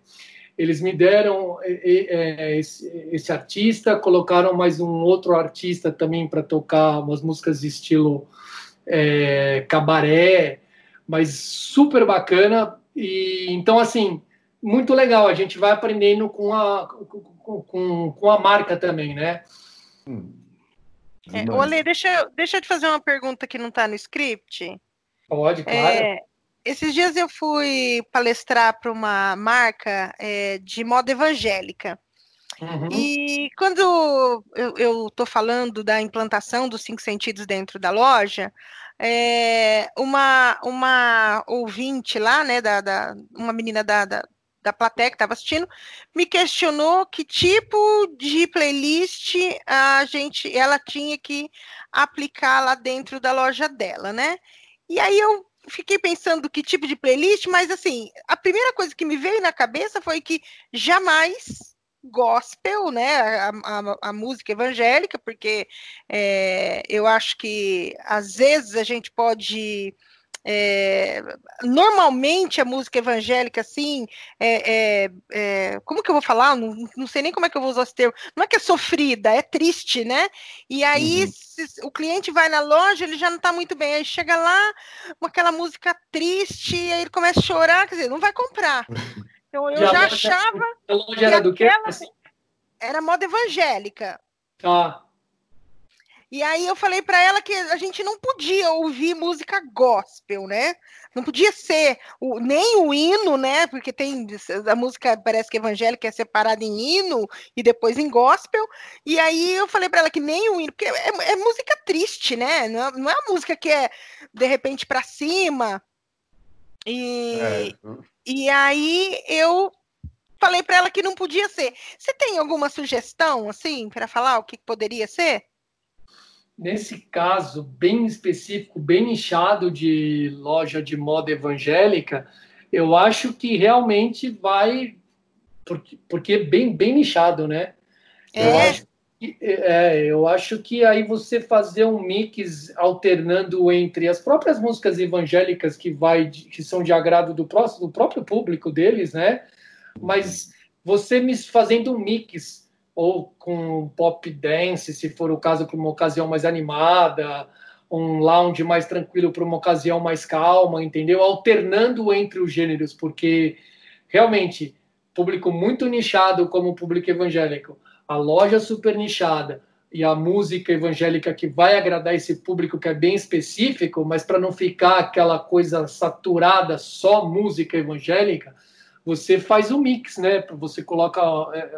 Eles me deram esse, esse artista, colocaram mais um outro artista também para tocar umas músicas de estilo é, cabaré, mas super bacana. E então assim, muito legal. A gente vai aprendendo com a com, com, com a marca também, né? Hum. É, Olê, deixa, deixa eu te fazer uma pergunta que não está no script. Pode, claro. É, esses dias eu fui palestrar para uma marca é, de moda evangélica. Uhum. E quando eu estou falando da implantação dos cinco sentidos dentro da loja, é, uma, uma ouvinte lá, né, da, da uma menina da, da, da plateia que estava assistindo, me questionou que tipo de playlist a gente, ela tinha que aplicar lá dentro da loja dela, né? E aí eu fiquei pensando que tipo de playlist, mas assim, a primeira coisa que me veio na cabeça foi que jamais gospel, né, a, a, a música evangélica, porque é, eu acho que às vezes a gente pode é, normalmente a música evangélica, assim, é, é, é, como que eu vou falar? Não, não, sei nem como é que eu vou usar esse termo. Não é que é sofrida, é triste, né? E aí, uhum. se, o cliente vai na loja, ele já não está muito bem. Aí chega lá com aquela música triste, e aí ele começa a chorar, quer dizer, não vai comprar. Então eu já, já achava. A loja era do quê? Era moda evangélica. Tá. E aí eu falei para ela que a gente não podia ouvir música gospel, né? Não podia ser o, nem o hino, né? Porque tem a música parece que evangélica é separada em hino e depois em gospel. E aí eu falei para ela que nem o hino, porque é, é música triste, né? Não é, não é uma música que é de repente para cima. E, é. e aí eu falei para ela que não podia ser. Você tem alguma sugestão assim para falar o que poderia ser? nesse caso bem específico, bem nichado de loja de moda evangélica, eu acho que realmente vai porque, porque é bem bem nichado, né? É. Eu acho é, eu acho que aí você fazer um mix alternando entre as próprias músicas evangélicas que vai que são de agrado do, próximo, do próprio público deles, né? Mas você me fazendo um mix ou com pop dance, se for o caso, para uma ocasião mais animada, um lounge mais tranquilo para uma ocasião mais calma, entendeu? Alternando entre os gêneros, porque realmente público muito nichado como o público evangélico, a loja super nichada e a música evangélica que vai agradar esse público que é bem específico, mas para não ficar aquela coisa saturada só música evangélica, você faz o um mix, né? Você coloca é,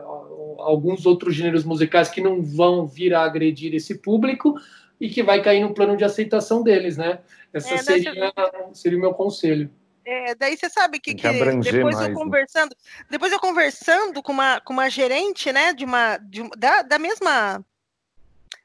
alguns outros gêneros musicais que não vão vir a agredir esse público e que vai cair no plano de aceitação deles, né? Essa é, seria, seria o meu conselho. É, daí você sabe que, que depois mais, eu né? conversando, né? depois eu conversando com uma, com uma gerente, né, de uma, de, da, da mesma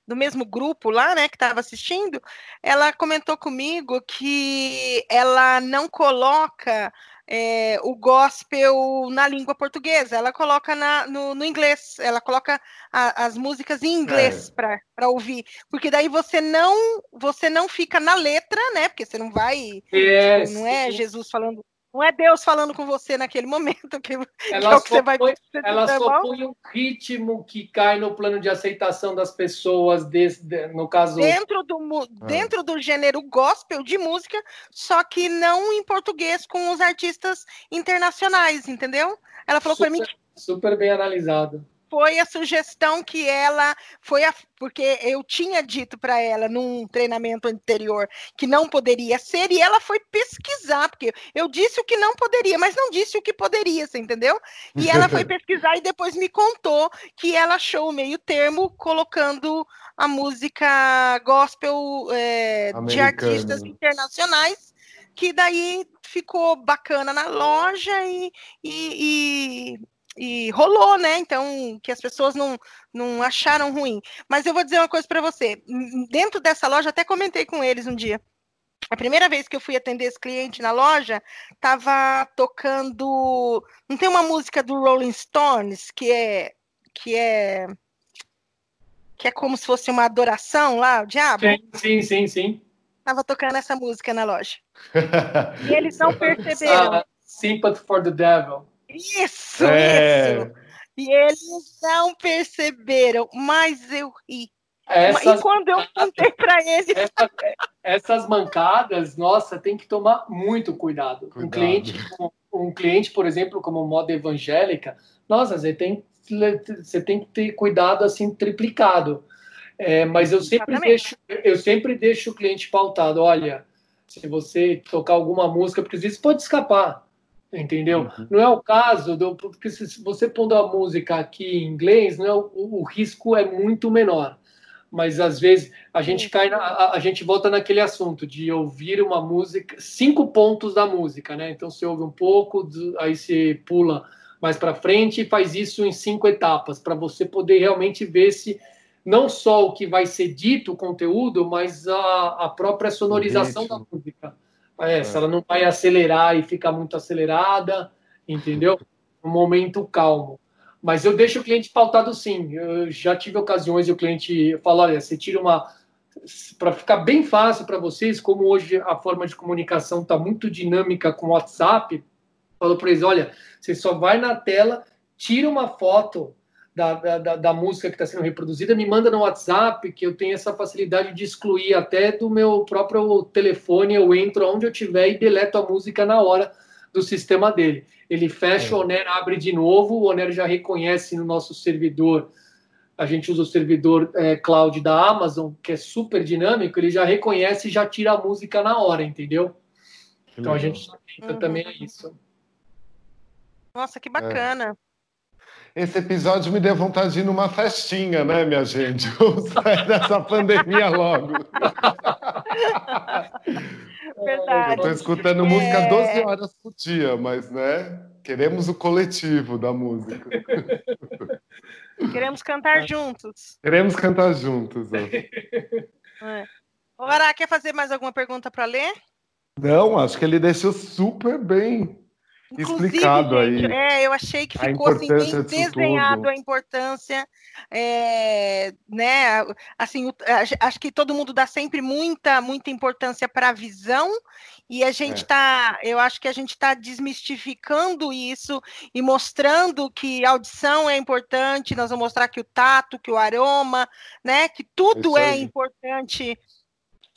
do mesmo grupo lá, né, que estava assistindo, ela comentou comigo que ela não coloca é, o gospel na língua portuguesa, ela coloca na, no, no inglês, ela coloca a, as músicas em inglês é. para ouvir, porque daí você não você não fica na letra, né? Porque você não vai, é, tipo, não é Jesus falando não é Deus falando com você naquele momento que, ela é o que você vai põe, Ela só põe um ritmo que cai no plano de aceitação das pessoas, desse, no caso. Dentro do, ah. dentro do gênero gospel de música, só que não em português com os artistas internacionais, entendeu? Ela falou para mim. Super bem analisado foi a sugestão que ela foi a, porque eu tinha dito para ela num treinamento anterior que não poderia ser e ela foi pesquisar porque eu disse o que não poderia, mas não disse o que poderia, você entendeu? E ela foi pesquisar e depois me contou que ela achou o meio termo colocando a música gospel é, de artistas internacionais que daí ficou bacana na loja e, e, e e rolou, né? Então, que as pessoas não, não acharam ruim. Mas eu vou dizer uma coisa para você. Dentro dessa loja, até comentei com eles um dia. A primeira vez que eu fui atender esse cliente na loja, tava tocando. Não tem uma música do Rolling Stones que é que é que é como se fosse uma adoração lá, o diabo? Sim, sim, sim. Tava tocando essa música na loja. e eles não perceberam. Uh, Sympathy for the Devil. Isso, é... isso. E eles não perceberam, mas eu ri. Essas, e quando eu contei para eles. Essas, essas, mancadas, nossa, tem que tomar muito cuidado. cuidado. Um, cliente, um cliente, por exemplo, como moda evangélica, nossa, você tem, você tem que ter cuidado assim triplicado. É, mas eu sempre, deixo, eu sempre deixo o cliente pautado. Olha, se você tocar alguma música, porque às vezes pode escapar entendeu? Uhum. Não é o caso, do, porque se você pondo a música aqui em inglês, não é, o, o risco é muito menor. Mas às vezes a gente cai, na, a, a, gente volta naquele assunto de ouvir uma música, cinco pontos da música, né? Então você ouve um pouco, aí você pula mais para frente e faz isso em cinco etapas para você poder realmente ver se não só o que vai ser dito, o conteúdo, mas a, a própria sonorização da música. É, é, se ela não vai acelerar e ficar muito acelerada, entendeu? Um momento calmo. Mas eu deixo o cliente pautado sim. Eu já tive ocasiões e o cliente fala: olha, você tira uma. Para ficar bem fácil para vocês, como hoje a forma de comunicação está muito dinâmica com o WhatsApp, falou para eles: olha, você só vai na tela, tira uma foto da, da, da música que está sendo reproduzida, me manda no WhatsApp, que eu tenho essa facilidade de excluir até do meu próprio telefone, eu entro onde eu tiver e deleto a música na hora do sistema dele. Ele fecha, é. o Oner abre de novo, o Oner já reconhece no nosso servidor, a gente usa o servidor é, cloud da Amazon, que é super dinâmico, ele já reconhece e já tira a música na hora, entendeu? Então a gente tenta uhum. também é isso. Nossa, que bacana. É. Esse episódio me deu vontade de ir numa festinha, né, minha gente? Vamos sair dessa pandemia logo. Verdade. Eu estou escutando música 12 é. horas por dia, mas, né, queremos o coletivo da música. Queremos cantar juntos. Queremos cantar juntos. Ó. É. Ora, quer fazer mais alguma pergunta para ler? Não, acho que ele deixou super bem explicado aí. É, eu achei que ficou assim, bem desenhado a importância, é, né? Assim, acho que todo mundo dá sempre muita, muita importância para a visão e a gente está, é. eu acho que a gente está desmistificando isso e mostrando que a audição é importante. Nós vamos mostrar que o tato, que o aroma, né? Que tudo é importante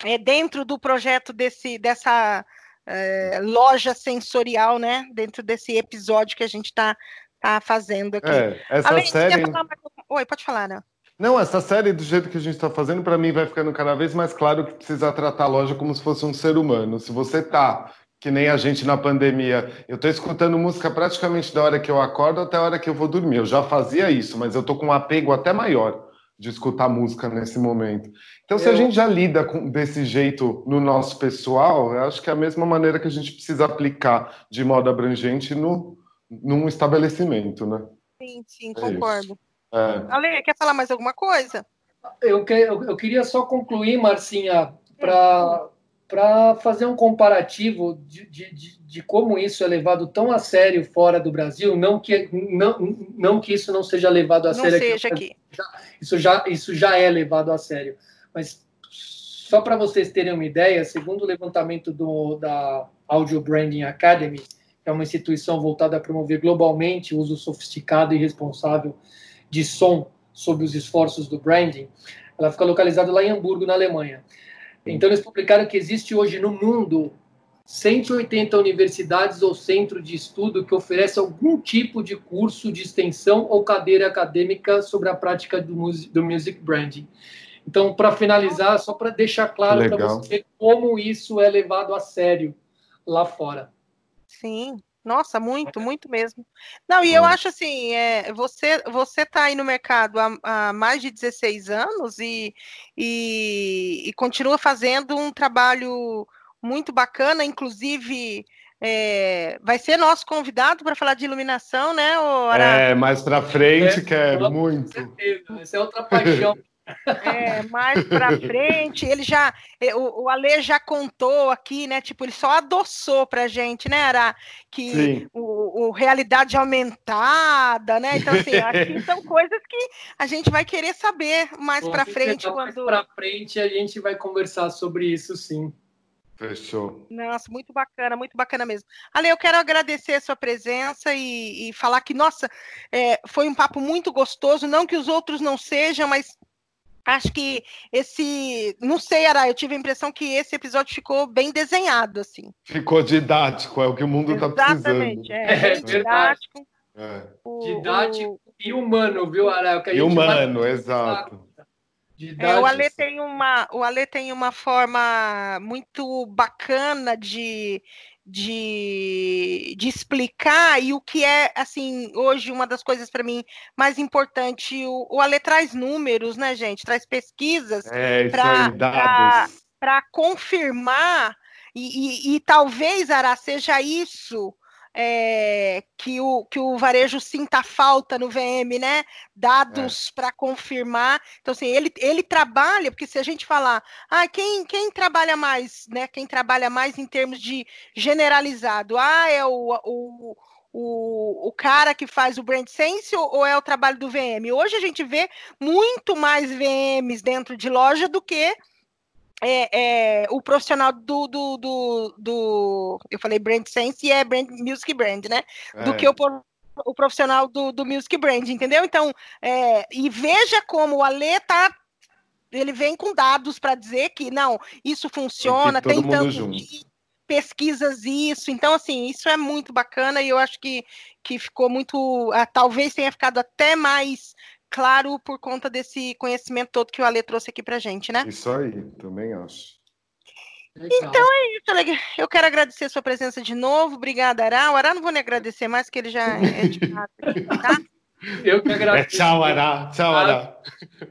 é, dentro do projeto desse, dessa é, loja sensorial, né? Dentro desse episódio que a gente está tá fazendo aqui. É, essa Além, série... Falar... Oi, pode falar, né? Não, essa série, do jeito que a gente está fazendo, para mim vai ficando cada vez mais claro que precisa tratar a loja como se fosse um ser humano. Se você tá que nem a gente na pandemia, eu estou escutando música praticamente da hora que eu acordo até a hora que eu vou dormir. Eu já fazia isso, mas eu estou com um apego até maior de escutar música nesse momento. Então, se eu... a gente já lida com, desse jeito no nosso pessoal, eu acho que é a mesma maneira que a gente precisa aplicar de modo abrangente no, num estabelecimento, né? Sim, sim, é concordo. É. Ale, quer falar mais alguma coisa? Eu, que, eu, eu queria só concluir, Marcinha, para para fazer um comparativo de, de, de, como isso é levado tão a sério fora do Brasil, não que, não, não que isso não seja levado a não sério seja aqui. Já, isso, já, isso já é levado a sério. Mas só para vocês terem uma ideia, segundo o levantamento do, da Audio Branding Academy, que é uma instituição voltada a promover globalmente o uso sofisticado e responsável de som sob os esforços do branding, ela fica localizada lá em Hamburgo, na Alemanha. Então, eles publicaram que existe hoje no mundo 180 universidades ou centro de estudo que oferece algum tipo de curso de extensão ou cadeira acadêmica sobre a prática do, do music branding. Então, para finalizar, só para deixar claro para você como isso é levado a sério lá fora. Sim, nossa, muito, muito mesmo. Não, e eu acho assim, é, você você está aí no mercado há, há, mais de 16 anos e, e, e, continua fazendo um trabalho muito bacana, inclusive é, vai ser nosso convidado para falar de iluminação, né, É, mais para frente, é, quero muito. Com certeza, essa é outra paixão é, mais pra frente, ele já, é, o, o Ale já contou aqui, né? Tipo, ele só adoçou pra gente, né, Ara? Que o, o, realidade aumentada, né? Então, assim, acho que são coisas que a gente vai querer saber mais para frente. Quando... Mais pra frente a gente vai conversar sobre isso, sim. Fechou. Nossa, muito bacana, muito bacana mesmo. Ale, eu quero agradecer a sua presença e, e falar que, nossa, é, foi um papo muito gostoso. Não que os outros não sejam, mas acho que esse. Não sei, Ara, eu tive a impressão que esse episódio ficou bem desenhado, assim. Ficou didático, é o que o mundo está precisando. Exatamente, é, é didático. É. O, didático o... e humano, viu, Ara? É e humano, vai... exato. É, o Ale tem uma, o Ale tem uma forma muito bacana de, de, de explicar e o que é assim hoje uma das coisas para mim mais importante o, o Ale traz números né gente? Traz pesquisas é, para confirmar e, e, e talvez Ara seja isso é, que, o, que o varejo sinta falta no VM, né? Dados é. para confirmar. Então, assim, ele, ele trabalha, porque se a gente falar, ah, quem, quem trabalha mais, né? Quem trabalha mais em termos de generalizado, ah, é o, o o, o cara que faz o brand sense ou, ou, é o trabalho do VM? Hoje a gente vê muito mais VMs dentro de loja do que é, é, o profissional do, do, do, do, Eu falei brand sense e é brand music brand, né? É. Do que o, o profissional do, do music brand, entendeu? Então, é, e veja como o Ale tá. Ele vem com dados para dizer que não, isso funciona, tem tanto pesquisas isso. Então, assim, isso é muito bacana e eu acho que, que ficou muito. Ah, talvez tenha ficado até mais claro por conta desse conhecimento todo que o Ale trouxe aqui pra gente, né? Isso aí, também acho. Então é isso, Ale. Eu quero agradecer a sua presença de novo. Obrigada, Ará. O Ará não vou nem agradecer mais, que ele já é de aqui, tá? Eu que agradeço. É, tchau, Ará. Tchau, Ará.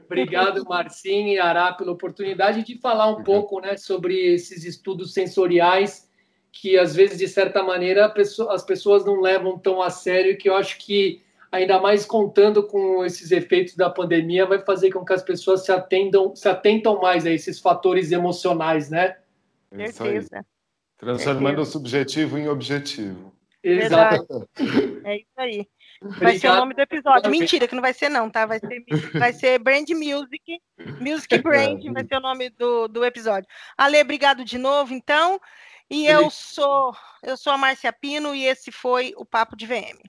Obrigado, Marcinho e Ará, pela oportunidade de falar um pouco né, sobre esses estudos sensoriais que, às vezes, de certa maneira, as pessoas não levam tão a sério, que eu acho que ainda mais contando com esses efeitos da pandemia, vai fazer com que as pessoas se atendam, se atentam mais a esses fatores emocionais, né? Certeza. Transformando o subjetivo em objetivo. Exato. É isso aí. Vai ser o nome do episódio. Mentira, que não vai ser, não, tá? Vai ser, vai ser Brand Music. Music Brand vai ser o nome do, do episódio. Ale, obrigado de novo, então. E eu sou, eu sou a Márcia Pino e esse foi o Papo de VM.